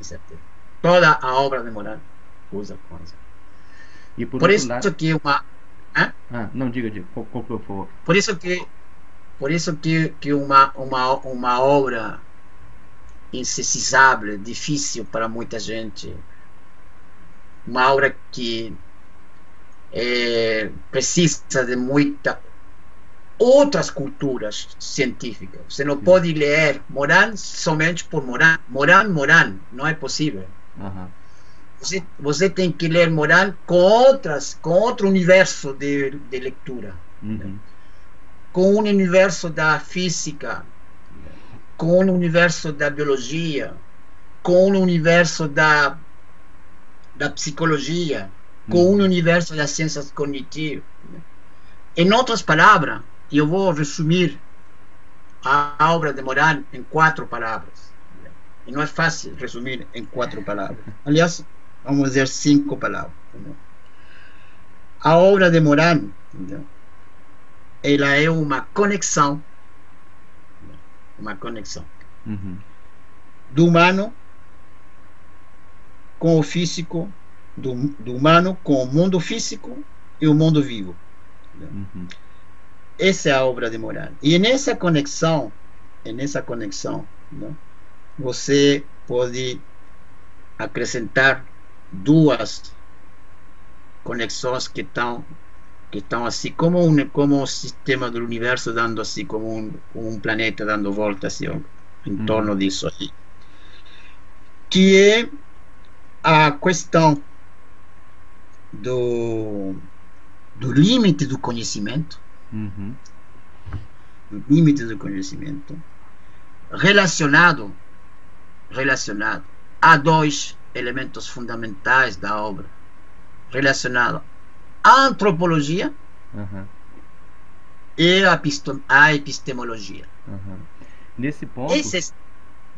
Incerteza. Toda a obra de Moran cruza com isso. E por, por isso lado... que uma. Ah, não, diga, diga, conclua, por favor. Por isso que, por isso que, que uma, uma, uma obra incessizável, difícil para muita gente, uma obra que é, precisa de muita outras culturas científicas. Você não pode ler Moran somente por Moran. Moran, Moran, não é possível. Uhum. Você, você tem que ler Moran com outras, com outro universo de, de leitura, uhum. com o universo da física, com o universo da biologia, com o universo da da psicologia, com uhum. o universo das ciências cognitivas. Em outras palavras, e eu vou resumir a obra de Moran em quatro palavras. E não é fácil resumir em quatro palavras. Aliás, vamos dizer cinco palavras. A obra de Moran, ela é uma conexão, uma conexão uhum. do humano com o físico, do, do humano com o mundo físico e o mundo vivo. Uhum. Essa é a obra de Moran. E nessa conexão, nessa conexão, né, você pode acrescentar duas conexões que estão que estão assim como um como um sistema do universo dando assim como um, um planeta dando volta assim em uhum. torno disso aí que é a questão do do limite do conhecimento Uhum. Limite do conhecimento relacionado relacionado a dois elementos fundamentais da obra relacionado à antropologia uhum. e a, a epistemologia. Uhum. Nesse ponto, esses,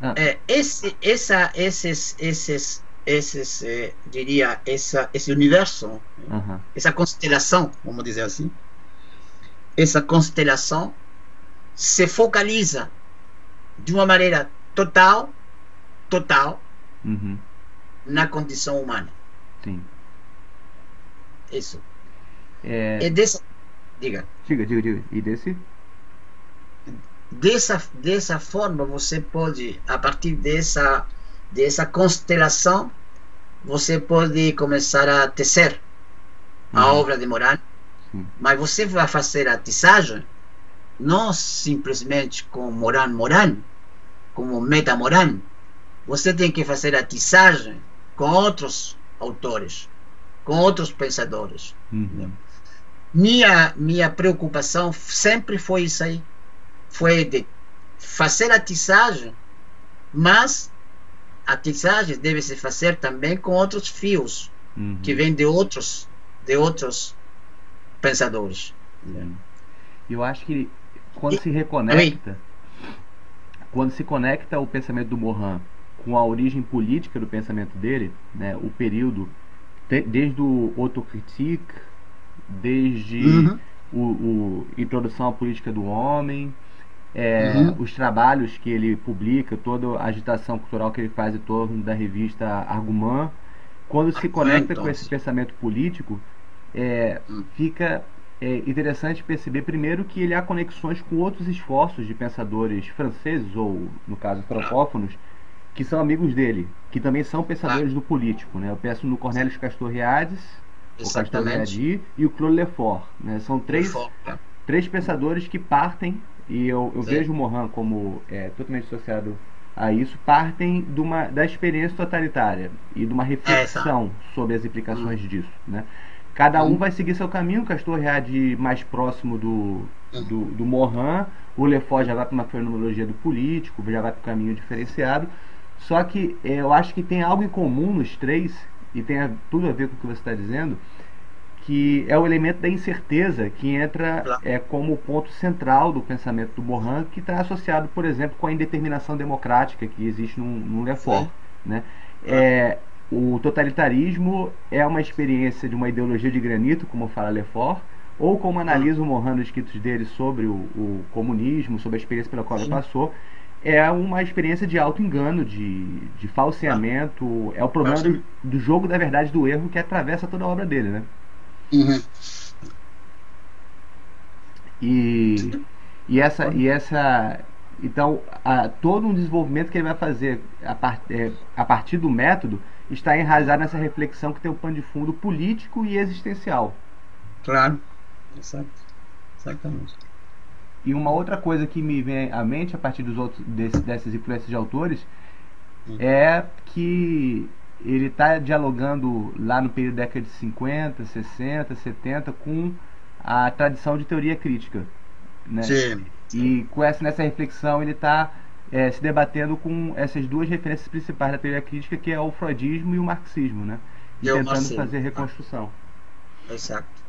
ah. é, esse, essa, esses, esses, esses, é, diria, essa, esse universo, uhum. essa constelação, vamos dizer assim, essa constelação se focaliza de uma maneira total, total, uhum. na condição humana. Sim. Isso. É... E dessa... Diga. Diga, diga, diga. E desse? Dessa, dessa forma, você pode, a partir dessa, dessa constelação, você pode começar a tecer uhum. a obra de Morano mas você vai fazer a tissagem não simplesmente com Moran Moran, como Meta Moran. Você tem que fazer a tissagem com outros autores, com outros pensadores. Uhum. Minha, minha preocupação sempre foi isso aí. Foi de fazer a tissagem, mas a tissagem deve se fazer também com outros fios uhum. que vêm de outros de outros pensadores. E eu acho que quando se reconecta, quando se conecta o pensamento do Mohan com a origem política do pensamento dele, né, o período desde o autocritique, desde uhum. o, o, introdução à política do homem, é, uhum. os trabalhos que ele publica, toda a agitação cultural que ele faz em torno da revista Argument, quando se conecta com esse pensamento político, é, fica é, interessante perceber primeiro que ele há conexões com outros esforços de pensadores franceses, ou no caso francófonos, que são amigos dele, que também são pensadores ah. do político. Né? Eu penso no Cornelius Castoriadis, o Castoriadi e o Claude Lefort. Né? São três, tá. três pensadores que partem, e eu, eu vejo o Morin como é, totalmente associado a isso, partem de uma, da experiência totalitária e de uma reflexão é, sobre as implicações hum. disso. Né? Cada um vai seguir seu caminho. O Castor Read mais próximo do, do, do Mohan. O Lefort já vai para uma fenomenologia do político, já vai para um caminho diferenciado. Só que é, eu acho que tem algo em comum nos três, e tem a, tudo a ver com o que você está dizendo, que é o elemento da incerteza que entra é, como ponto central do pensamento do Mohan, que está associado, por exemplo, com a indeterminação democrática que existe no, no Lefort. Né? É, o totalitarismo é uma experiência de uma ideologia de granito, como fala Lefort, ou como analisa o Mohan nos escritos dele sobre o, o, comunismo, sobre a experiência pela qual ele passou, é uma experiência de auto-engano, de, de falseamento, é o problema do, do, jogo da verdade do erro que atravessa toda a obra dele, né? Uhum. E, e, essa, e essa então a, todo um desenvolvimento que ele vai fazer a, part, é, a partir do método está enraizado nessa reflexão que tem um pano de fundo político e existencial. Claro, exato, exatamente. E uma outra coisa que me vem à mente a partir dos outros desse, dessas influências de autores hum. é que ele está dialogando lá no período da década de 50, 60, 70 com a tradição de teoria crítica. Né? Sim. E com essa, nessa reflexão ele está é, se debatendo com essas duas referências principais da teoria crítica, que é o freudismo e o marxismo, né? E, tentando fazer reconstrução. Exato.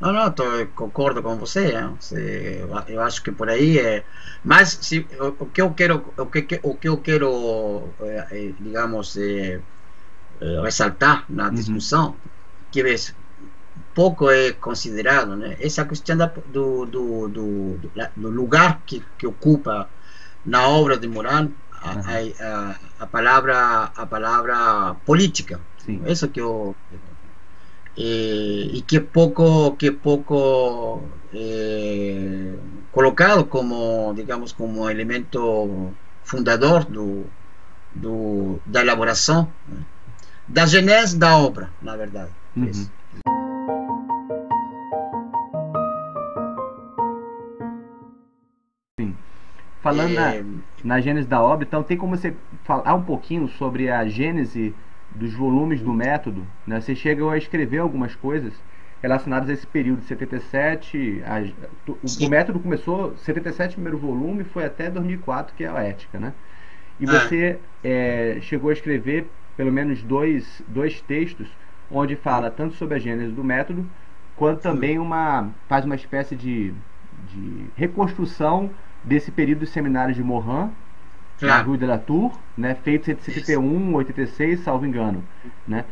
Não, não, tô, concordo com você. você. Eu acho que por aí é. Mas se, o, que eu quero, o que, o que eu quero, é, digamos, é, ressaltar na discussão, uhum. que ves, pouco é considerado, né? Essa questão da, do, do, do, do, lugar que, que ocupa na obra de Moran a, a, a, palavra a palavra política. Sim. Isso que eu eh, y que poco, que poco eh, colocado como, digamos, como elemento fundador do, do, da elaboração, né? da genese da obra, na verdade. Uhum. Falando é... na, na gênese da obra, então tem como você falar um pouquinho sobre a gênese dos volumes do método, né, você chega a escrever algumas coisas relacionadas a esse período de 77. A, o, o, método começou, 77, primeiro volume, foi até 2004, que é a ética, né? E ah. você é, chegou a escrever pelo menos dois, dois textos onde fala tanto sobre a gênese do método, quanto também uma faz uma espécie de, de reconstrução desse período dos seminários de Morin, claro. na Rue de la Tour, né, feito em 71, 86, salvo engano. Né?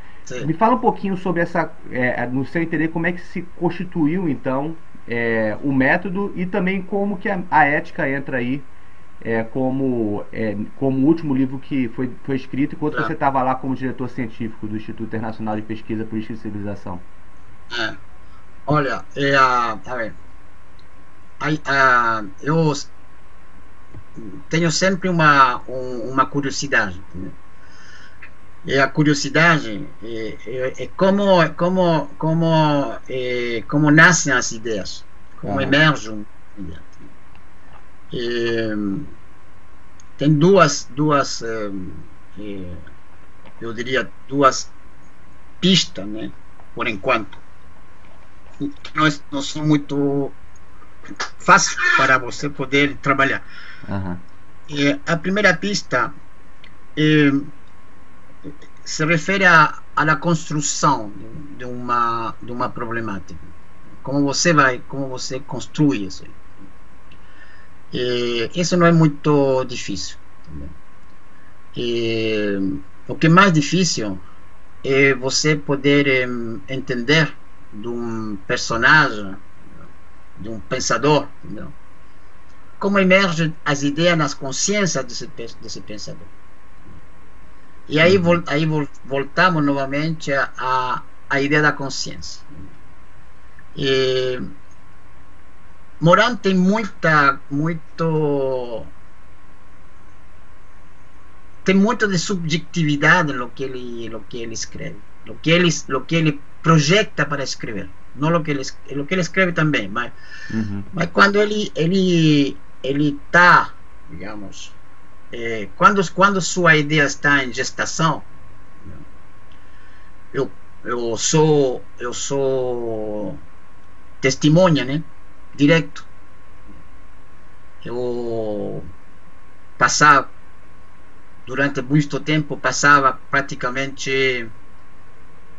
Me fala um pouquinho sobre essa, é, no seu entender, como é que se constituiu então é, o método e também como que a, a ética entra aí é, como, é, como último livro que foi, foi escrito enquanto claro. você estava lá como diretor científico do Instituto Internacional de Pesquisa Política e Civilização. É. Olha, é, a, a ver, a, a, eu tenho sempre uma, uma curiosidade. Né? E a curiosidade é, é, é, como, como, como, é, como nascem as ideias, como ah. emergem. tem duas, duas é, é, eu diria, duas pistas, né, por enquanto, que não, não são muito fáceis para você poder trabalhar. Uhum. a primeira pista eh, se refere a la construção de uma de uma problemática. Como você vai, como você construi isso. Eh, isso não é muito difícil. o que é mais difícil é você poder entender de um personagem, de um pensador, entendeu? Como emergem as ideias nas consciências desse, desse pensador. E aí, uhum. aí voltamos novamente à, à ideia da consciência. E Moran tem muita, muito, tem muito de subjetividade no que ele, no que ele escreve, no que ele, no que ele projeta para escrever, não no que ele, que ele escreve também, mas, uhum. mas quando ele, ele ele está, digamos, é, quando, quando sua ideia está em gestação, eu, eu sou eu sou testemunha, né? Direto. Eu passava durante muito tempo passava praticamente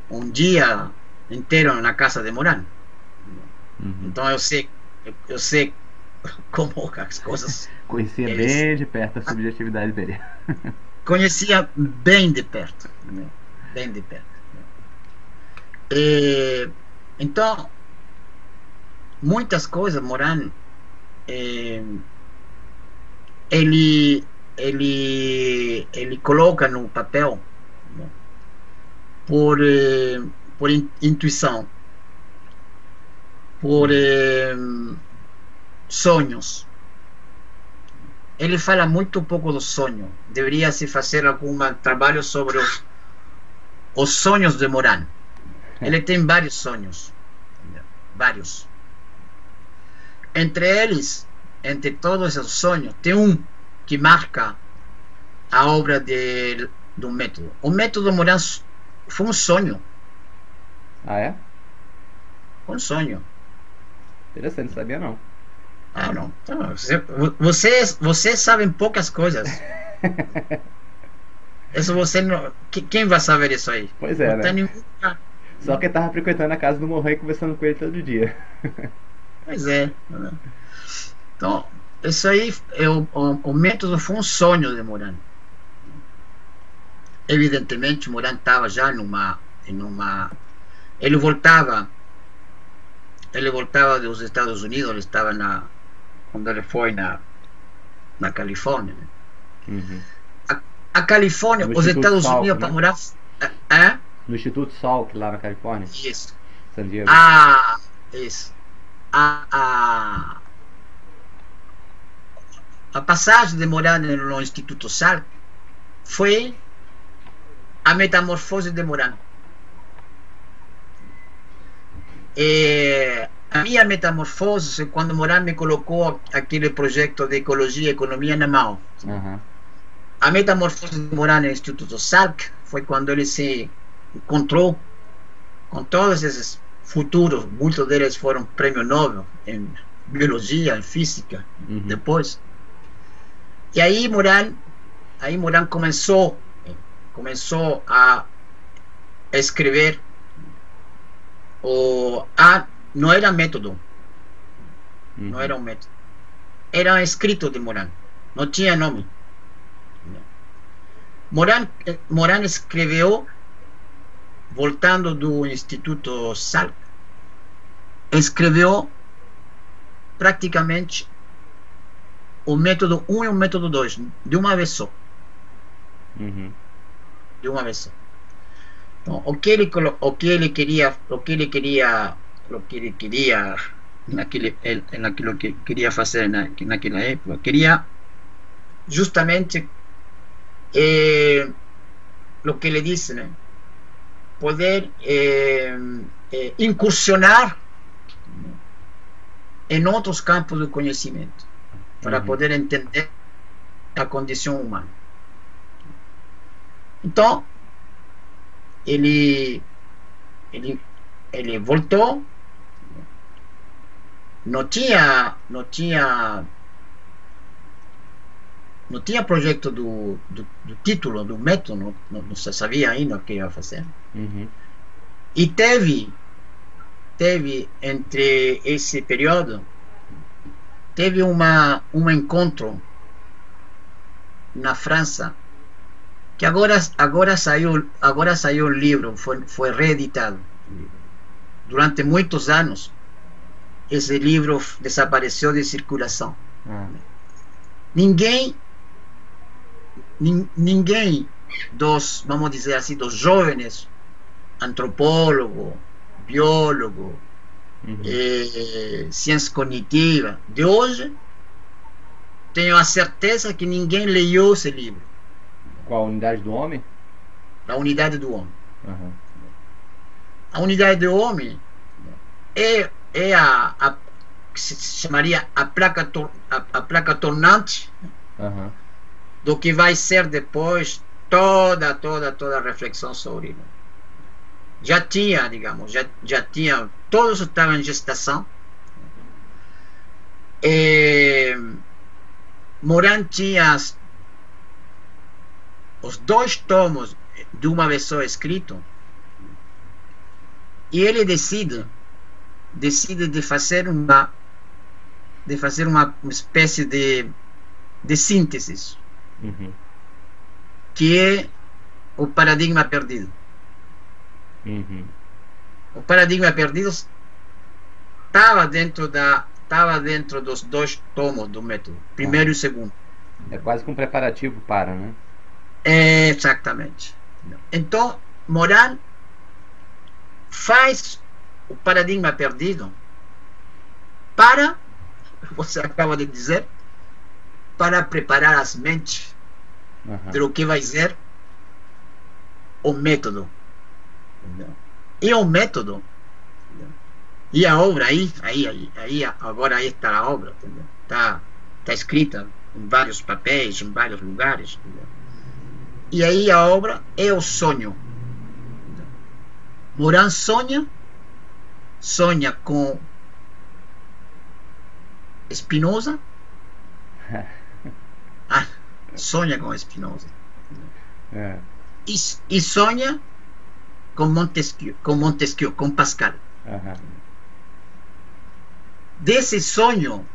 um dia inteiro na casa de Moran. Uhum. Então eu sei eu, eu sei como as coisas. Conhecia eles... bem de perto a subjetividade dele. Conhecia bem de perto. Né? Bem de perto. E, então, muitas coisas, Moran, é, ele, ele, ele coloca no papel né? por, eh, por intuição, por. Eh, sonhos. Ele fala muito pouco do sonho. Deveria se fazer algum trabalho sobre os, os sonhos de Moran. Ele tem vários sonhos. vários. Entre eles, entre todos esses sonhos, tem um que marca a obra de, do método. O método Moran foi um sonho. Ah, é? Foi um sonho. Interessante, sabia não. Ah, não. Vocês, vocês sabem poucas coisas. Isso você não. Quem vai saber isso aí? Pois é, né? Só que tava frequentando a casa do Morran e conversando com ele todo dia. Pois é. Então, isso aí, é o, o, o método foi um sonho de Moran. Evidentemente, Moran estava já numa, numa. Ele voltava. Ele voltava dos Estados Unidos, ele estava na. Quando ele foi na, na Califórnia. Né? Uhum. A, a, Califórnia, no os Instituto Estados Salk, Unidos, né? para morar. É? No Instituto Salk, lá na Califórnia. Isso. San Diego. Ah, isso. A, a, a passagem de morar no Instituto Salk foi a metamorfose de Moran. E a minha metamorfose, quando Moran me colocou aquele projeto de ecologia e economia na mão. Uhum. A metamorfose de Moran no Instituto Salk foi quando ele se encontrou com todos esses futuros, muitos deles foram prêmio Nobel em biologia, em física, uhum. depois. E aí Moran, aí Moran começou começou a escrever o a não era método. Uhum. não era um método. Era escrito de Moran não tinha nome Moran Moran escreveu voltando do Instituto Salk. Escreveu praticamente o método 1 um e o método 2 de uma vez só uhum. De uma vez só. Então, o que ele o que ele queria, o que ele queria, o que ele queria naquele, naquilo que queria fazer na, naquela época, queria justamente eh, o que ele disse, né? poder eh, eh, incursionar em outros campos do conhecimento para uhum. poder entender a condição humana. Então, ele, ele, ele voltou, não tinha, não tinha, não tinha projeto do, do, do título, do método, não, não, se sabia ainda o que ia fazer. Uhum. E teve, teve entre esse período, teve uma, um encontro na França que agora agora saiu agora saiu o livro foi foi reeditado durante muitos anos esse livro desapareceu de circulação ah. ninguém ninguém dos vamos dizer assim dos jovens antropólogo biólogo uhum. eh, ciência cognitiva de hoje tenho a certeza que ninguém leu esse livro qual a unidade do homem? A unidade do homem. Uhum. A unidade do homem é, é a, a que se chamaria a placa, a, a placa tornante uhum. do que vai ser depois toda, toda, toda a reflexão sobre. Já tinha, digamos, já, já tinha, todos estavam em gestação. É, Moran tinha os dois tomos de uma vez só escrito e ele decide decide de fazer uma de fazer uma espécie de de síntese uhum. que é o paradigma perdido uhum. o paradigma perdido estava dentro da estava dentro dos dois tomos do método primeiro e segundo é quase que um preparativo para né Exatamente. Então, Moran faz o paradigma perdido para, você acaba de dizer, para preparar as mentes uhum. do que vai ser o método. E o método E a obra aí, aí, aí, aí agora aí está a obra, está tá escrita em vários papéis, em vários lugares. E aí a obra é o sonho. Moran sonha, sonha com Spinoza. Ah, sonha com Spinoza. É. E, e sonha com Montesquieu, com Montesquieu, com Pascal. Uhum. Desse sonho,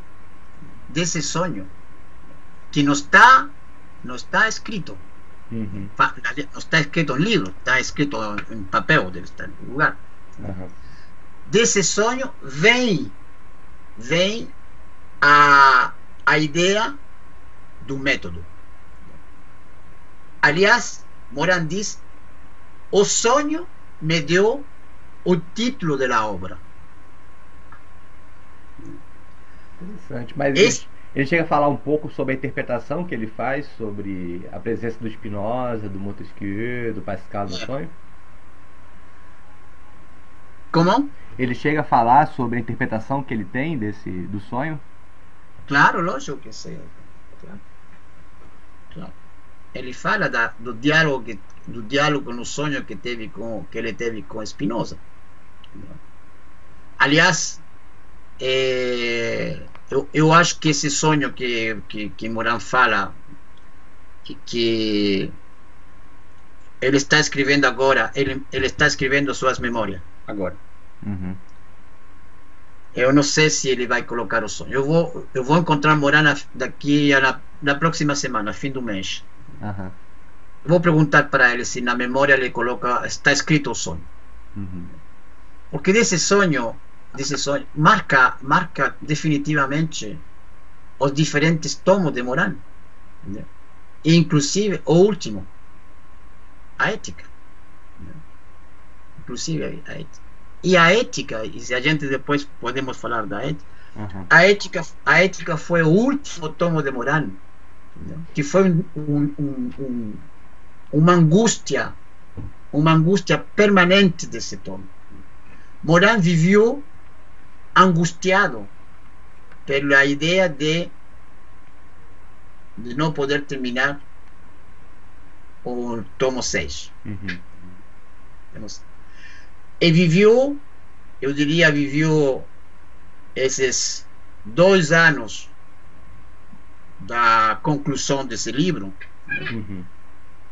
desse sonho, que não está, não está escrito. Uhum. No está escrito em livro, está escrito em papel, deve estar em lugar. Uhum. Desse sonho vem, vem a, a ideia do método. Aliás, Moran diz: o sonho me deu o título da obra. Interessante. Mas Esse... ele chega a falar um pouco sobre a interpretação que ele faz sobre a presença do Spinoza, do Montesquieu, do Pascal no sonho? Como? Ele chega a falar sobre a interpretação que ele tem desse do sonho? Claro, lógico que sim. Claro. claro. Ele fala da, do diálogo do diálogo no sonho que teve com que ele teve com Spinoza. Aliás, é, eu, eu acho que esse sonho que, que, que Moran fala, que, que ele está escrevendo agora, ele, ele está escrevendo suas memórias agora. Uhum. Eu não sei se ele vai colocar o sonho. Eu vou, eu vou encontrar Moran daqui a na, na próxima semana, fim do mês. Uhum. Vou perguntar para ele se na memória ele coloca, está escrito o sonho. Uhum. Porque desse sonho desse sonho marca, marca definitivamente os diferentes tomos de Moran. E inclusive o último, a ética. Inclusive a ética. E a ética, e se a gente depois podemos falar da ética, uhum. a ética, a ética foi o último tomo de Moran, que foi um, um, um, uma angústia, uma angústia permanente desse tomo. Moran viveu angustiado pela ideia de, de não poder terminar o tomo 6. Uhum. E viveu, eu diria, viveu esses dois anos da conclusão desse livro. Uhum.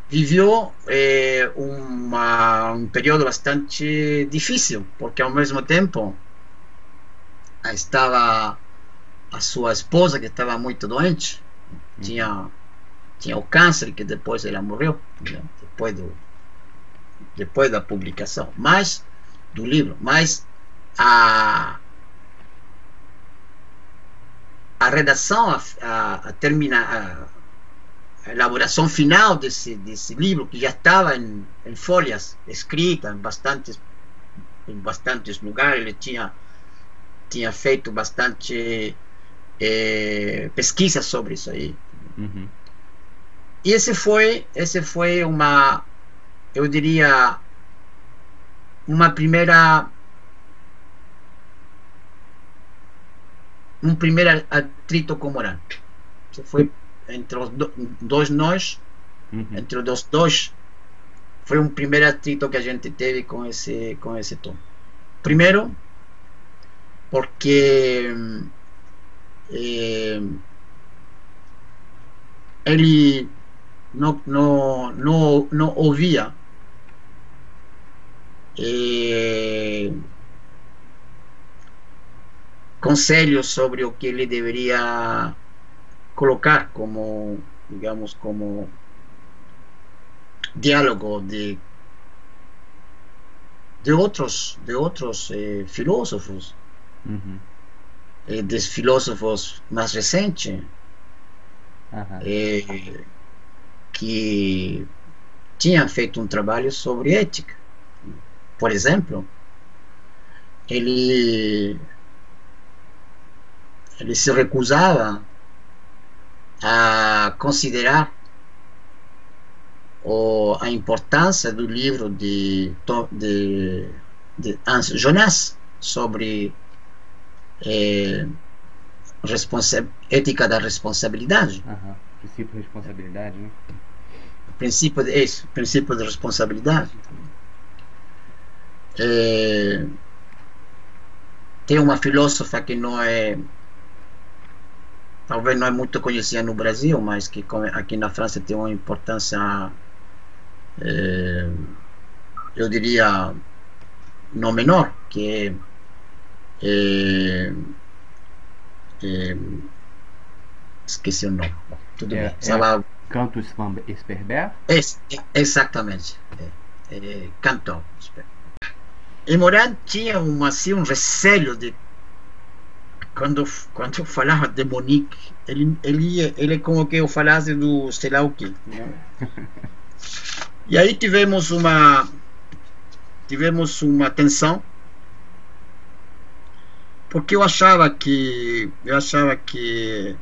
Viveu é, uma, um período bastante difícil, porque ao mesmo tempo estava a sua esposa que estava muito doente, tinha tinha o câncer que depois ela morreu, né? depois do depois da publicação, mas do livro, mas a a redação, a, a, a termina, a, elaboração final desse, desse livro, que já estava em, em folhas, escrita em bastantes, em bastantes lugares, ele tinha tinha feito bastante é, pesquisa sobre isso aí. Uhum. E esse foi, esse foi uma, eu diria, uma primeira, um primeiro atrito com Moran. Foi entre os dois nós, uhum. entre os dois, foi um primeiro atrito que a gente teve com esse, com esse tom. Primeiro, porque eh, ele não, não, não, não ouvia eh, conselhos sobre o que ele deveria colocar como, digamos, como diálogo de de outros de outros eh, filósofos uhum. e dos filósofos mais recentes uhum. e, que tinham feito um trabalho sobre ética. Por exemplo, ele, ele se recusava a considerar o, a importância do livro de, de, de Hans Jonas sobre é, ética da responsabilidade. Uhum. Princípio de responsabilidade, né? Princípio de, isso, princípio de responsabilidade. É, tem uma filósofa que não é talvez não é muito conhecida no Brasil, mas que aqui na França tem uma importância, é, eu diria, não menor, que é, é, é esqueci o nome. Tudo é, bem. É Ela, Cantus van Esperber? exatamente. É, é, Cantor. E Moran tinha uma, assim, um receio de quando quando eu falava de Monique, ele ele ele é como que eu falasse do sei lá o quê. Né? E aí tivemos uma tivemos uma tensão porque eu achava que eu achava que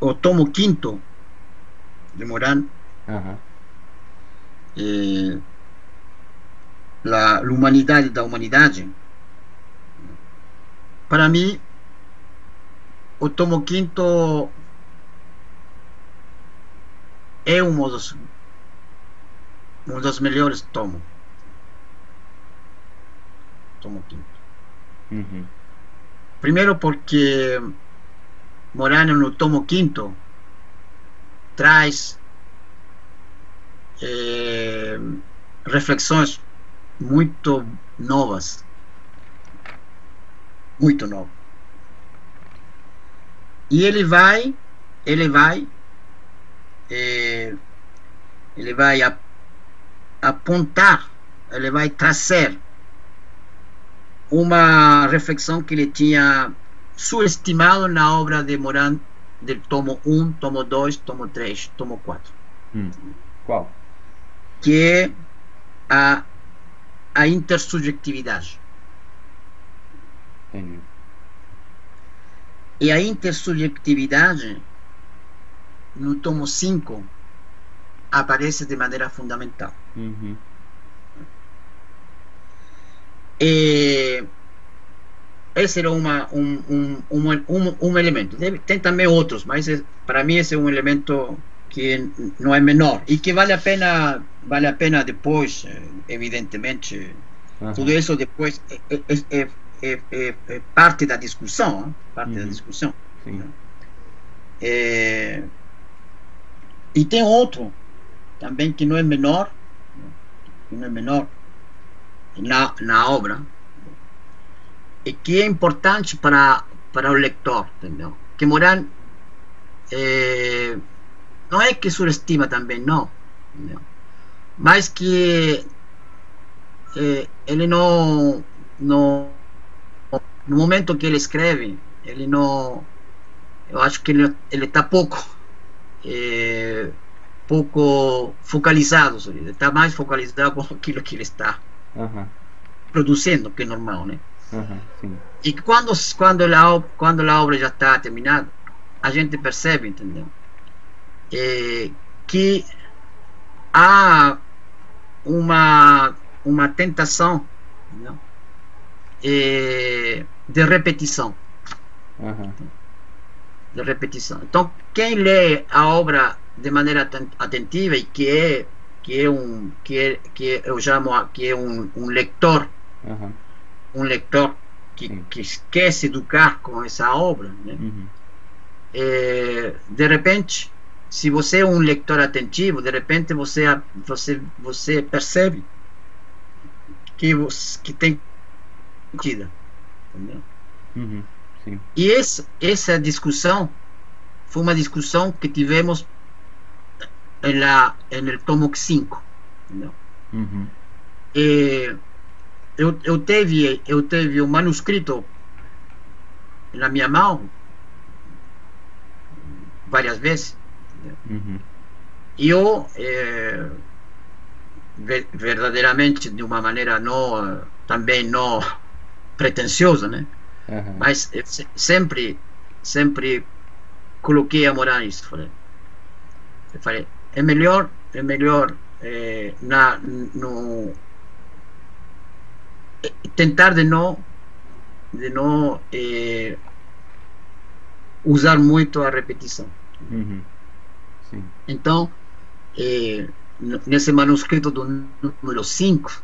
o tomo quinto de Moran uhum. eh, a humanidade da humanidade para mim, o tomo quinto é um dos, um dos melhores tomos. Tomo quinto. Uhum. Primeiro porque Morano no tomo quinto traz é, reflexões muito novas muito novo. E ele vai, ele vai, é, ele vai a, apontar, ele vai trazer uma reflexão que ele tinha subestimado na obra de Moran del tomo 1, tomo 2, tomo 3, tomo 4. Hum. Qual? Que é a, a intersubjetividade. Entendi. E a intersubjetividade, no tomo 5, aparece de maneira fundamental. Uhum. E esse era uma, um, um, um, um, um elemento. Tem também outros, mas para mim esse é um elemento que não é menor e que vale a pena vale a pena depois eh, evidentemente uhum. tudo isso depois é, é, é, é, é, é parte da discussão, parte uhum. da discussão. É, e tem outro também que não é menor, que não é menor na, na obra, e que é importante para, para o leitor, entendeu? Que Moran é, não é que subestima também, não, entendeu? mas que é, ele não, não no momento que ele escreve, ele não. Eu acho que ele está pouco é, pouco focalizado, ele está mais focalizado com aquilo que ele está uhum. produzindo, que é normal, né? Uhum, e quando quando a quando a obra já está terminada, a gente percebe, entendeu? É, que há uma uma tentação? É, de repetição. Uhum. De repetição. Então, quem lê a obra de maneira atentiva e que é que é um que é, que eu chamo que é um, um leitor, uhum. um leitor que, que quer se educar com essa obra, né? uhum. é, de repente, se você é um leitor atentivo, de repente você você você percebe que você, que tem sentido entendeu? Uhum, e essa, essa discussão foi uma discussão que tivemos em la, en el tomo 5 entendeu? Uhum. E, eu, eu teve eu teve o um manuscrito na minha mão várias vezes uhum. eu é, verdadeiramente de uma maneira não também não pretensiosa, né? Uhum. Mas sempre, sempre coloquei a morar nisso. Falei, falei, é melhor, é melhor é, na, no, tentar de não de não é, usar muito a repetição. Uhum. Então, é, nesse manuscrito do número 5,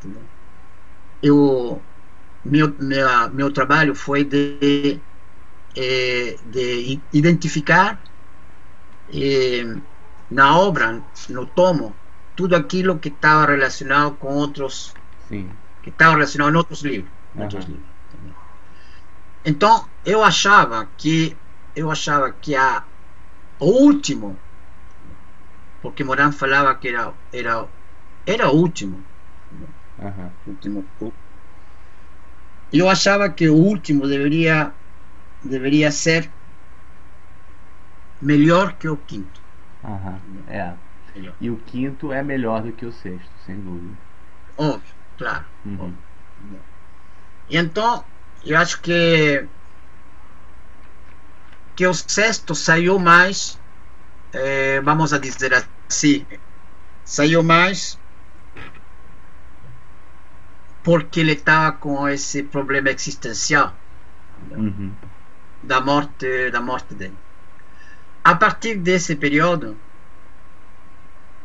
eu meu, meu, meu trabalho foi de, é, de identificar é, na obra, no tomo, tudo aquilo que estava relacionado com outros, Sim. que estava relacionado em outros livros. Uhum. Outros livros então, eu achava que eu achava que a o último porque Moran falava que era era era o último uhum. último eu achava que o último deveria deveria ser melhor que o quinto uhum. é melhor. e o quinto é melhor do que o sexto sem dúvida óbvio claro uhum. óbvio. e então eu acho que que o sexto saiu mais é, vamos a dizer assim saiu mais porque ele estava com esse problema existencial uhum. da morte da morte dele a partir desse período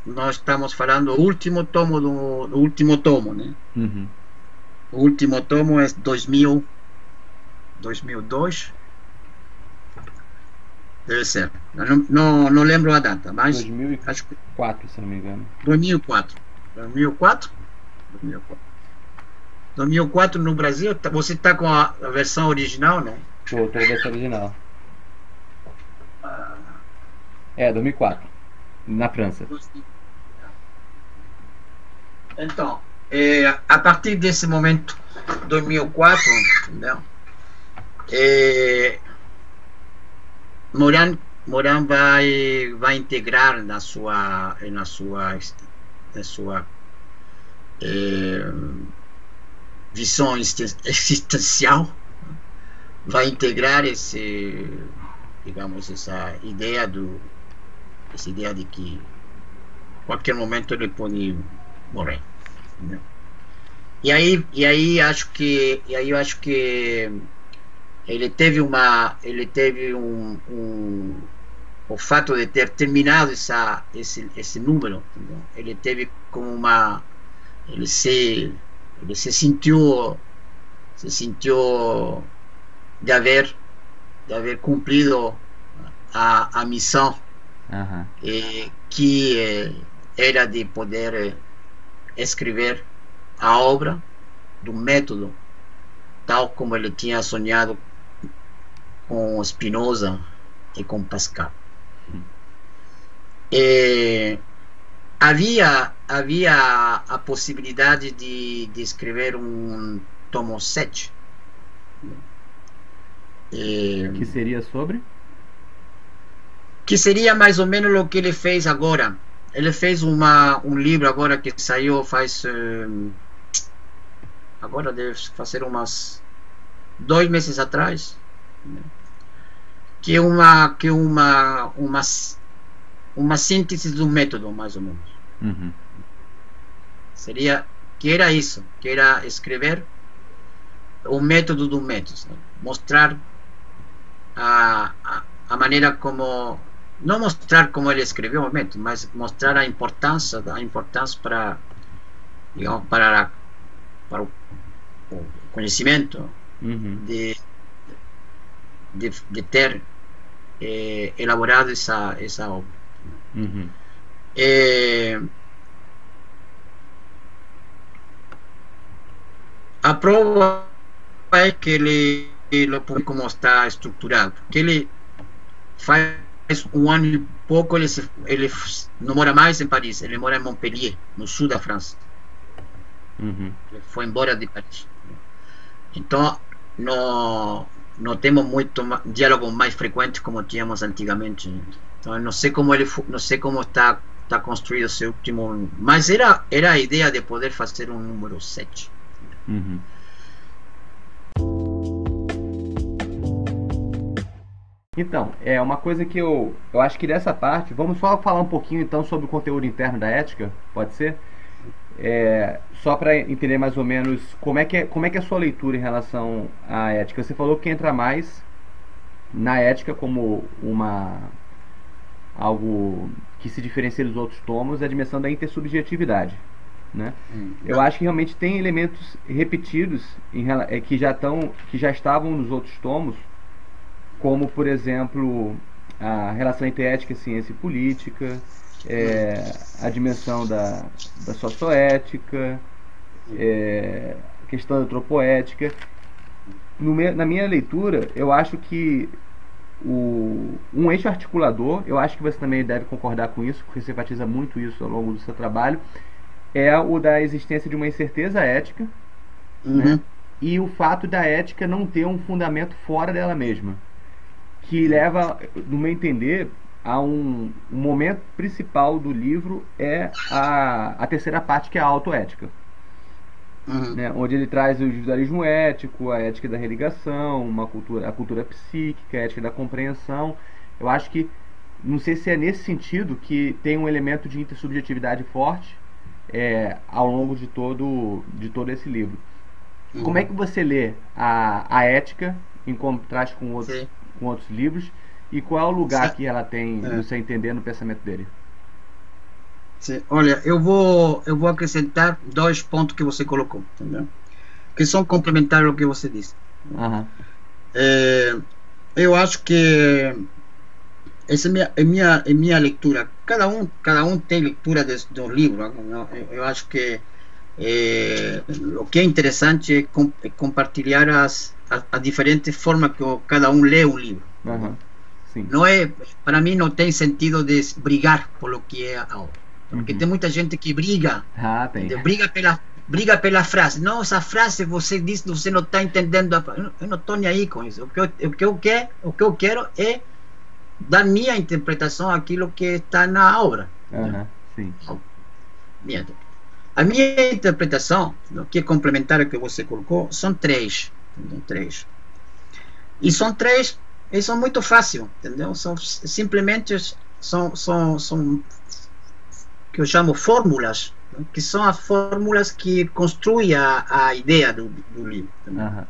nós estamos falando do último tomo do, do último tomo né uhum. o último tomo é 2000 2002 deve ser. Não, não, não lembro a data mas 2004 acho que... se não me engano. 2004 2004 2004 2004 no Brasil tá, você está com a, versão original não estou com a versão original. É 2004 na França. Então é, a partir desse momento 2004 entendeu? É, Moran, Moran vai, vai integrar na sua, na sua, na sua é, visão existencial, vai integrar esse, digamos, essa ideia do, essa ideia de que qualquer momento ele pode morrer. Entendeu? E aí, e aí acho que, e aí eu acho que ele teve uma, ele teve um, um o fato de ter terminado essa, esse, esse número, entendeu? ele teve como uma, ele se, ele se sentiu, se sentiu de haver, de haver cumprido a, a missão uhum. que eh, era de poder escrever a obra do método tal como ele tinha sonhado com Spinoza e com Pascal. E havia havia a possibilidade de, de escrever um tomo 7 e, que seria sobre que seria mais ou menos o que ele fez agora ele fez uma, um livro agora que saiu faz. Um, agora deve fazer umas. dois meses atrás. Que é uma. Que uma, uma, uma síntese do método, mais ou menos. Uhum. Seria. Que era isso. Que era escrever o método do método. Né? Mostrar a, a, a maneira como não mostrar como ele escreveu o método, mas mostrar a importância, a importância para, digamos, para, para o, o conhecimento uhum. de, de, de, ter eh, elaborado essa, essa obra. Uhum. Eh, a prova é que ele, ele como está estruturado, que ele faz um ano e pouco ele, se, ele não mora mais em Paris, ele mora em Montpellier, no sul da França. Uhum. Ele foi embora de Paris. Então, não, não temos muito diálogo mais frequente como tínhamos antigamente. Então, não sei como ele, não sei como está está construído esse último, mas era era a ideia de poder fazer um número 7. Uhum. Então, é uma coisa que eu, eu acho que dessa parte, vamos só falar um pouquinho então sobre o conteúdo interno da ética, pode ser? É, só para entender mais ou menos como é, que é, como é que é a sua leitura em relação à ética. Você falou que entra mais na ética como uma algo que se diferencia dos outros tomos é a dimensão da intersubjetividade. Né? Hum. Eu acho que realmente tem elementos repetidos em, é, que, já tão, que já estavam nos outros tomos, como, por exemplo, a relação entre ética, ciência e política, é, a dimensão da, da socioética, é, a questão da antropoética. No, na minha leitura, eu acho que o, um eixo articulador, eu acho que você também deve concordar com isso, porque você enfatiza muito isso ao longo do seu trabalho, é o da existência de uma incerteza ética uhum. né? e o fato da ética não ter um fundamento fora dela mesma. Que leva, no meu entender, a um, um momento principal do livro é a, a terceira parte, que é a autoética. Uhum. Né, onde ele traz o individualismo ético, a ética da religação, uma cultura, a cultura psíquica, a ética da compreensão. Eu acho que, não sei se é nesse sentido que tem um elemento de intersubjetividade forte é, ao longo de todo, de todo esse livro. Uhum. Como é que você lê a, a ética em contraste com outros, com outros livros e qual é o lugar que ela tem, é. no seu entender, no pensamento dele? Sim. Olha, eu vou, eu vou acrescentar dois pontos que você colocou, entendeu? Que são complementares ao que você disse. Uhum. É, eu acho que essa é minha, é minha, é minha leitura. Cada um, cada um tem leitura de, de um livro. Eu, eu acho que é, o que é interessante é, com, é compartilhar as, as, as, diferentes formas que cada um lê um livro. Uhum. Não é, para mim não tem sentido de brigar pelo que é a obra. Porque uhum. tem muita gente que briga. Ah, briga pela briga pela frase. Não, essa frase você disse, você não está entendendo. Eu não estou nem aí com isso. O que, eu, o, que eu quero, o que eu quero é dar minha interpretação àquilo que está na obra. Uhum, sim. A minha interpretação, que é complementar ao que você colocou, são três. Entendeu? Três. E são três, e são muito fáceis, entendeu? São simplesmente são, são, são que eu chamo fórmulas, que são as fórmulas que construem a, a ideia do, do livro. Uhum.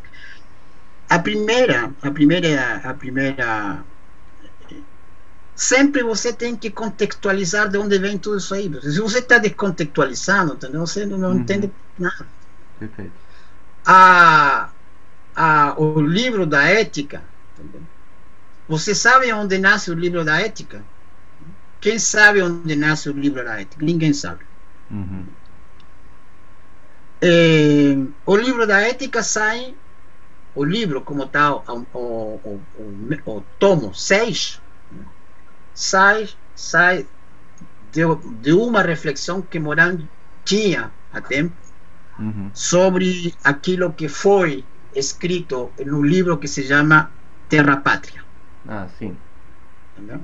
A primeira, a primeira, a primeira, sempre você tem que contextualizar de onde vem tudo isso aí. Se você está descontextualizando, entendeu? você não uhum. entende nada. Perfeito. A, a, o livro da ética, entendeu? Você sabe onde nasce o livro da ética? Quem sabe onde nasce o livro da ética? Ninguém sabe. Uhum. É, o livro da ética sai, o livro como tal, o, o, o, o tomo 6, sai, sai de, de, uma reflexão que Moran tinha há tempo uhum. sobre aquilo que foi escrito no livro que se chama Terra Pátria. Ah, sim. Entendeu?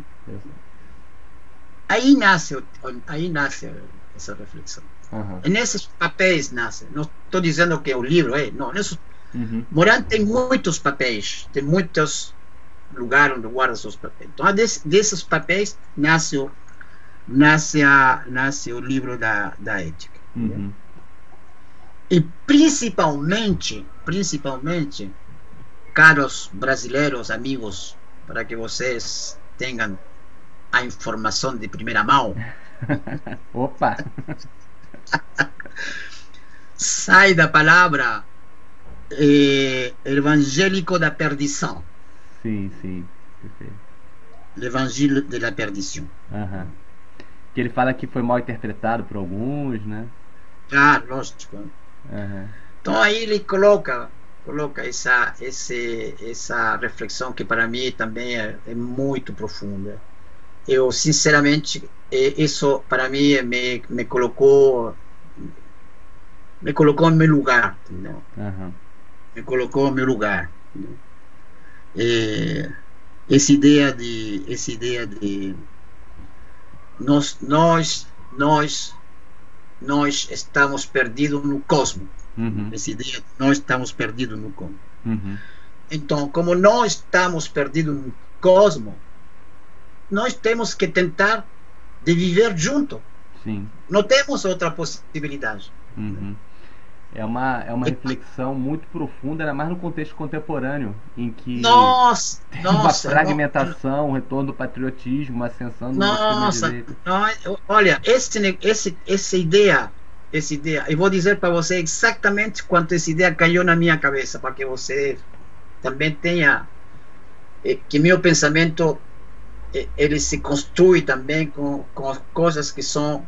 Aí nasce, aí nasce essa reflexão. Uhum. Nesses papéis nasce. Não estou dizendo que é o livro é, não. Nesses, uhum. Moran tem muitos papéis, tem muitos lugares onde guarda seus papéis. Então, desse, desses papéis nasce o, nasce, a, nasce o livro da, da ética. Uhum. E principalmente, principalmente, caros brasileiros, amigos, para que vocês tenham a informação de primeira mão. Opa! Sai da palavra eh, evangélico da perdição. Sim, sim. Evangelho da perdição. Uhum. Que ele fala que foi mal interpretado por alguns, né? Ah, lógico. Uhum. Então aí ele coloca coloca essa, esse, essa reflexão que para mim também é, é muito profunda eu sinceramente isso para mim me, me colocou me colocou no meu lugar entendeu? Uhum. me colocou no meu lugar é, essa ideia de essa ideia de nós nós nós nós estamos perdidos no cosmos uhum. essa ideia nós estamos perdidos no cosmos uhum. então como nós estamos perdidos no cosmos nós temos que tentar de viver junto Sim. Não temos outra possibilidade. Uhum. É uma, é uma reflexão muito profunda, ainda mais no contexto contemporâneo, em que nossa, tem nossa, uma fragmentação, um retorno do patriotismo, uma ascensão do Nossa, não, olha, esse, esse, essa ideia, essa ideia, eu vou dizer para você exatamente quanto essa ideia caiu na minha cabeça, para que você também tenha eh, que meu pensamento eh, ele se construi também com, com coisas que são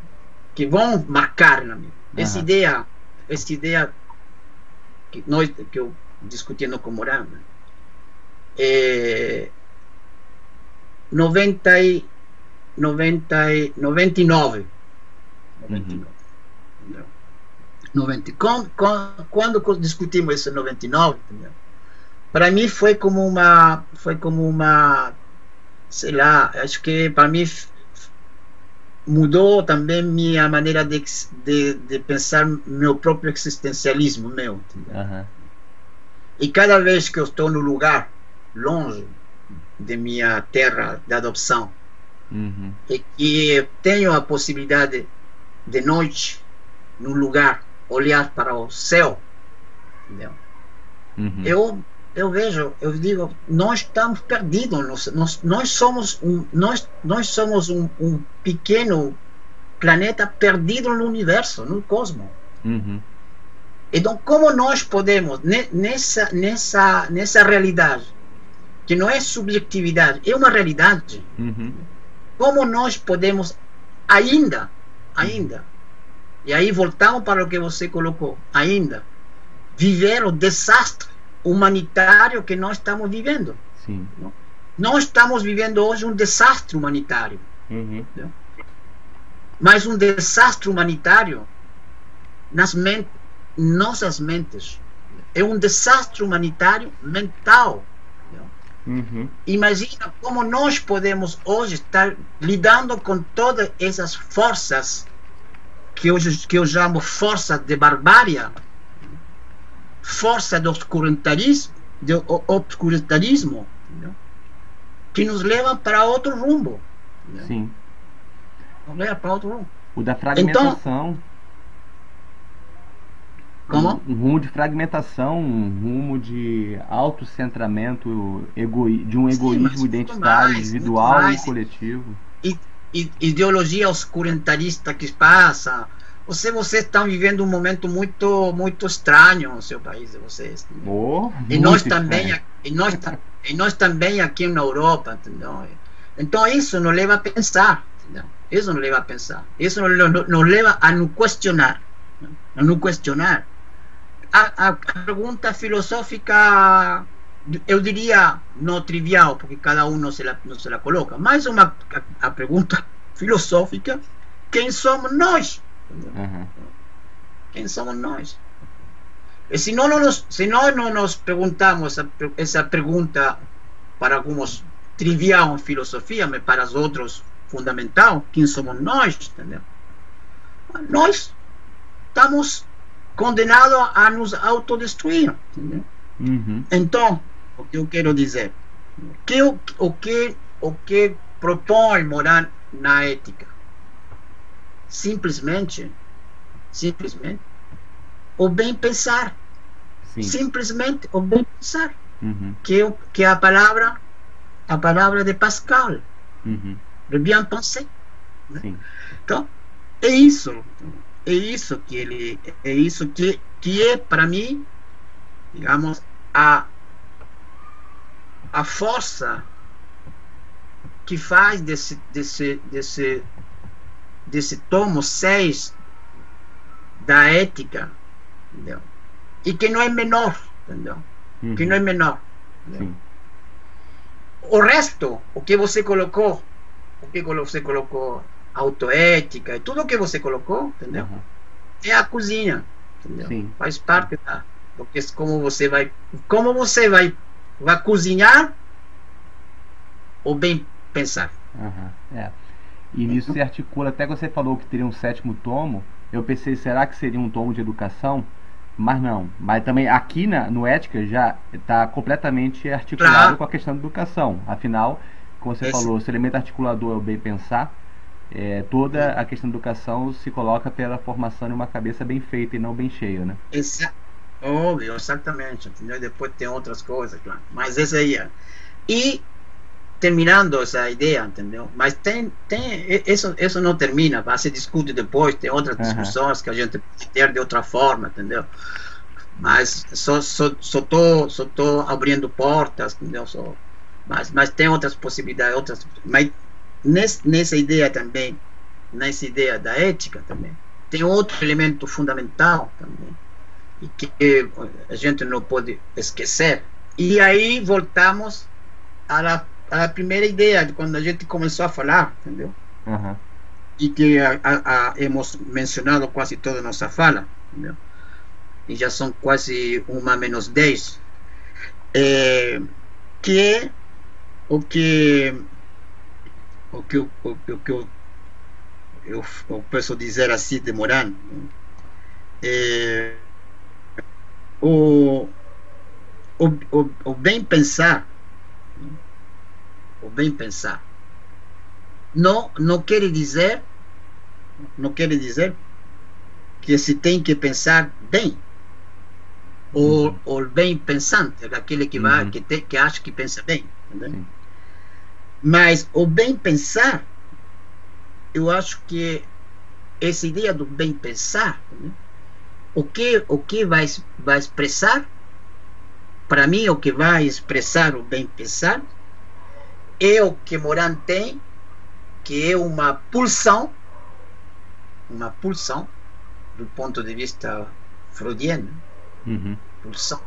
que vão marcar na minha. Essa uhum. ideia essa ideia que nós que eu discutindo com Morano é 90 e 90 e 99 99 uhum. 90 quando, quando, discutimos esse 99 entendeu? para mim foi como uma foi como uma sei lá acho que para mim mudou também minha maneira de, de, de pensar meu próprio existencialismo meu uhum. e cada vez que eu estou no lugar longe de minha terra de adoção uhum. e que tenho a possibilidade de noite num lugar olhar para o céu entendeu? Uhum. eu eu vejo, eu digo, nós estamos perdidos, nós, nós, nós somos um, nós, nós somos um, um pequeno planeta perdido no universo, no cosmos. Uhum. Então, como nós podemos, nessa, nessa, nessa realidade, que não é subjetividade, é uma realidade, uhum. como nós podemos ainda, ainda, e aí voltamos para o que você colocou, ainda, viver o desastre humanitário que nós estamos vivendo. Sim. Não? Nós estamos vivendo hoje um desastre humanitário. Uhum. Mas um desastre humanitário nas men nossas mentes. É um desastre humanitário mental. Uhum. Imagina como nós podemos hoje estar lidando com todas essas forças que hoje que eu chamo forças de barbárie força do obscurantarismo, do obscurantarismo que nos leva para outro rumo. Sim. Nos leva para outro rumo. O da fragmentação. Então, como? Um, rumo de fragmentação, um rumo de autocentramento, de um egoísmo Sim, identitário, mais, individual e coletivo. E, ideologia oscurantarista que passa, você vocês estão vivendo um momento muito muito estranho no seu país de vocês oh, e nós também e nós, e nós também aqui na Europa entendeu? então isso nos leva a pensar entendeu? isso nos leva a pensar. Isso nos, nos leva a nos questionar a nos questionar a, a pergunta filosófica eu diria não trivial porque cada um não se la, não se la coloca mas uma a, a pergunta filosófica quem somos nós Uhum. Quem somos nós? E se não, nos, se nós não nos perguntamos essa, essa pergunta para alguns trivial em filosofia, mas para os outros fundamental, quem somos nós? Entendeu? Nós estamos condenados a nos autodestruir. Uhum. Então, o que eu quero dizer? Que, o, o, que, o que propõe morar na ética? simplesmente, simplesmente, o bem pensar. Sim. Simplesmente o bem pensar. Uhum. Que, que a palavra, a palavra de Pascal. Uhum. Le bien penser. Né? Então, é isso. É isso que ele. É isso que, que é, para mim, digamos, a, a força que faz desse, desse, desse, desse tomo 6 da ética, entendeu? E que não é menor, entendeu? Uhum. Que não é menor. O resto, o que você colocou, o que você colocou, autoética, tudo que você colocou, entendeu? Uhum. É a cozinha, entendeu? Sim. Faz parte da, porque como você vai, como você vai, vai cozinhar ou bem pensar. Uhum. É. E nisso se articula, até que você falou que teria um sétimo tomo, eu pensei, será que seria um tomo de educação? Mas não. Mas também aqui na, no Ética já está completamente articulado claro. com a questão da educação. Afinal, como você Esse... falou, esse elemento articulador é o bem pensar. é, toda a questão da educação se coloca pela formação de uma cabeça bem feita e não bem cheia, né? Exa óbvio, exatamente. Entendeu? Depois tem outras coisas, claro. Mas essa aí é. E terminando essa ideia, entendeu? Mas tem, tem isso, isso não termina, vai se discute depois, tem outras discussões uhum. que a gente pode ter de outra forma, entendeu? Mas só só só tô, só tô abrindo portas, entendeu? Só, mas mas tem outras possibilidades, outras, mas nesse, nessa ideia também, nessa ideia da ética também, tem outro elemento fundamental também, e que a gente não pode esquecer. E aí voltamos à, à primeira ideia, de quando a gente começou a falar, entendeu? Uhum. E que a, a, a, hemos mencionado quase toda a nossa fala, entendeu? E já são quase uma menos dez. É, que é o que o que, o, o, o que eu, eu, eu posso dizer assim demorando é, o, o, o, o bem pensar o bem pensar não não quer dizer não quer dizer que se tem que pensar bem o, uhum. o bem pensante aquele que vai uhum. que, te, que acha que pensa bem? Mas o bem pensar, eu acho que essa ideia do bem pensar, né? O que o que vai vai expressar para mim o que vai expressar o bem pensar é o que Moran tem, que é uma pulsão, uma pulsão do ponto de vista freudiano, uhum. pulsão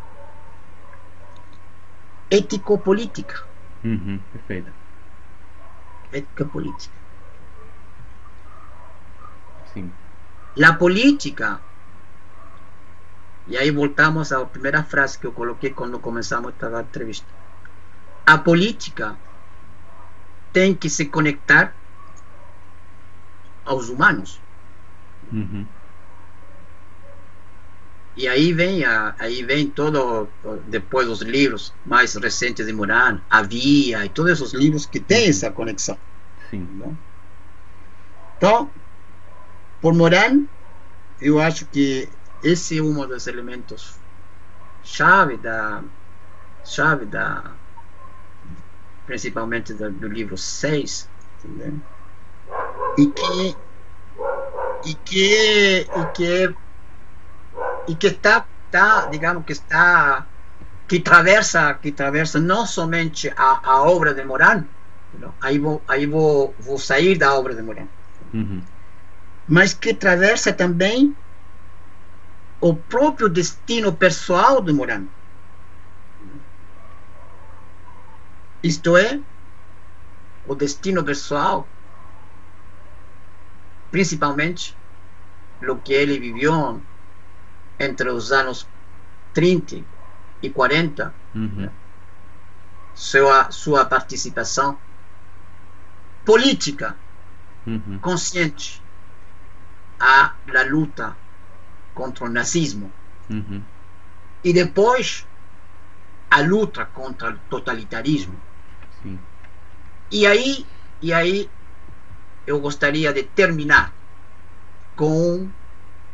ético-política. Uhum, perfeito ética política. Sim. La política, e aí voltamos à primeira frase que eu coloquei quando começamos esta entrevista. A política tem que se conectar aos humanos. Uhum. E aí vem, a, aí vem todo, depois os livros mais recentes de Moran, A Via e todos os livros que têm essa conexão. Sim. Então, por Moran, eu acho que esse é um dos elementos chave da chave da principalmente do, do livro 6 e que e que e que e que está, está digamos que está que traversa que traversa não somente a, a obra de Moran aí vou aí vou, vou sair da obra de Moran uhum. mas que traversa também o próprio destino pessoal de Moran isto é o destino pessoal principalmente o que ele viveu entre os anos 30 e 40, uhum. sua, sua participação política uhum. consciente à luta contra o nazismo. Uhum. E depois a luta contra o totalitarismo. Sim. E aí, e aí eu gostaria de terminar com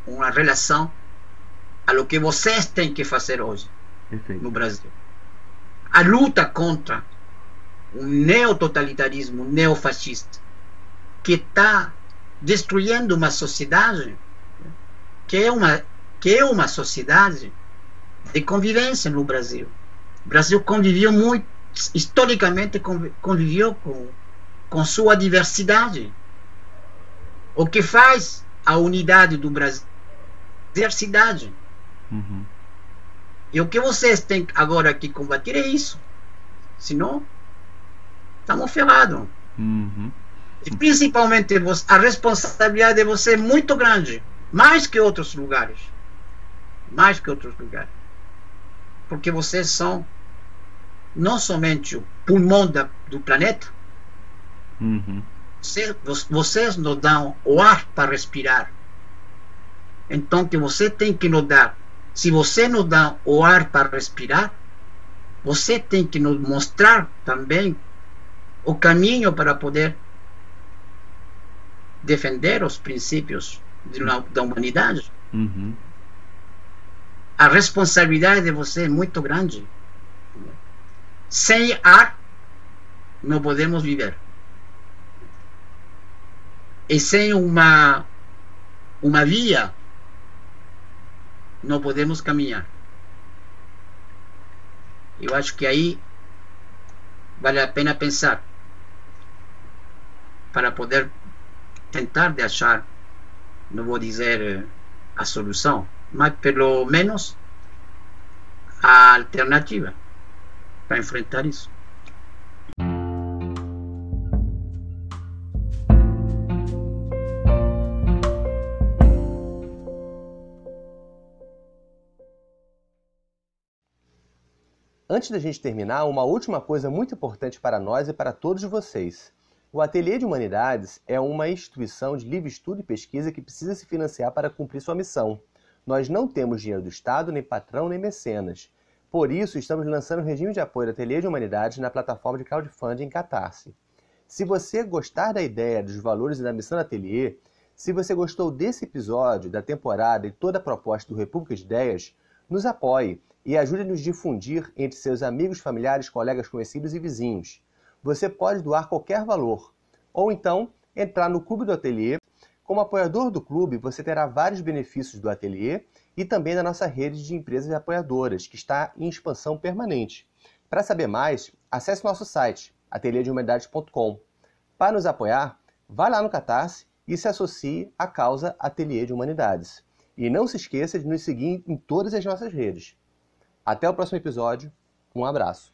uma relação a lo que vocês têm que fazer hoje Perfeito. no Brasil. A luta contra o neototalitarismo neofascista que está destruindo uma sociedade que é uma que é uma sociedade de convivência no Brasil. O Brasil conviveu muito historicamente conviveu com com sua diversidade. O que faz a unidade do Brasil diversidade. Uhum. E o que vocês têm agora que combater é isso. Senão, estamos ferrados. Uhum. E principalmente a responsabilidade de você é muito grande. Mais que outros lugares. Mais que outros lugares. Porque vocês são não somente o pulmão da, do planeta, uhum. vocês, vocês nos dão o ar para respirar. Então que você tem que nos dar se você nos dá o ar para respirar, você tem que nos mostrar também o caminho para poder defender os princípios da humanidade, uhum. a responsabilidade de você é muito grande. Sem ar, não podemos viver. E sem uma, uma via, não podemos caminhar. Eu acho que aí vale a pena pensar para poder tentar de achar, não vou dizer eh, a solução, mas pelo menos a alternativa para enfrentar isso. Antes da gente terminar, uma última coisa muito importante para nós e para todos vocês. O Ateliê de Humanidades é uma instituição de livre estudo e pesquisa que precisa se financiar para cumprir sua missão. Nós não temos dinheiro do Estado, nem patrão, nem mecenas. Por isso, estamos lançando um regime de apoio ao Ateliê de Humanidades na plataforma de crowdfunding Catarse. Se você gostar da ideia, dos valores e da missão do Ateliê, se você gostou desse episódio, da temporada e toda a proposta do República de Ideias, nos apoie e ajude-nos a difundir entre seus amigos, familiares, colegas, conhecidos e vizinhos. Você pode doar qualquer valor, ou então entrar no Clube do Ateliê. Como apoiador do clube, você terá vários benefícios do ateliê e também da nossa rede de empresas apoiadoras, que está em expansão permanente. Para saber mais, acesse nosso site, ateliêdehumanidades.com. Para nos apoiar, vá lá no Catarse e se associe à causa Ateliê de Humanidades. E não se esqueça de nos seguir em todas as nossas redes. Até o próximo episódio. Um abraço.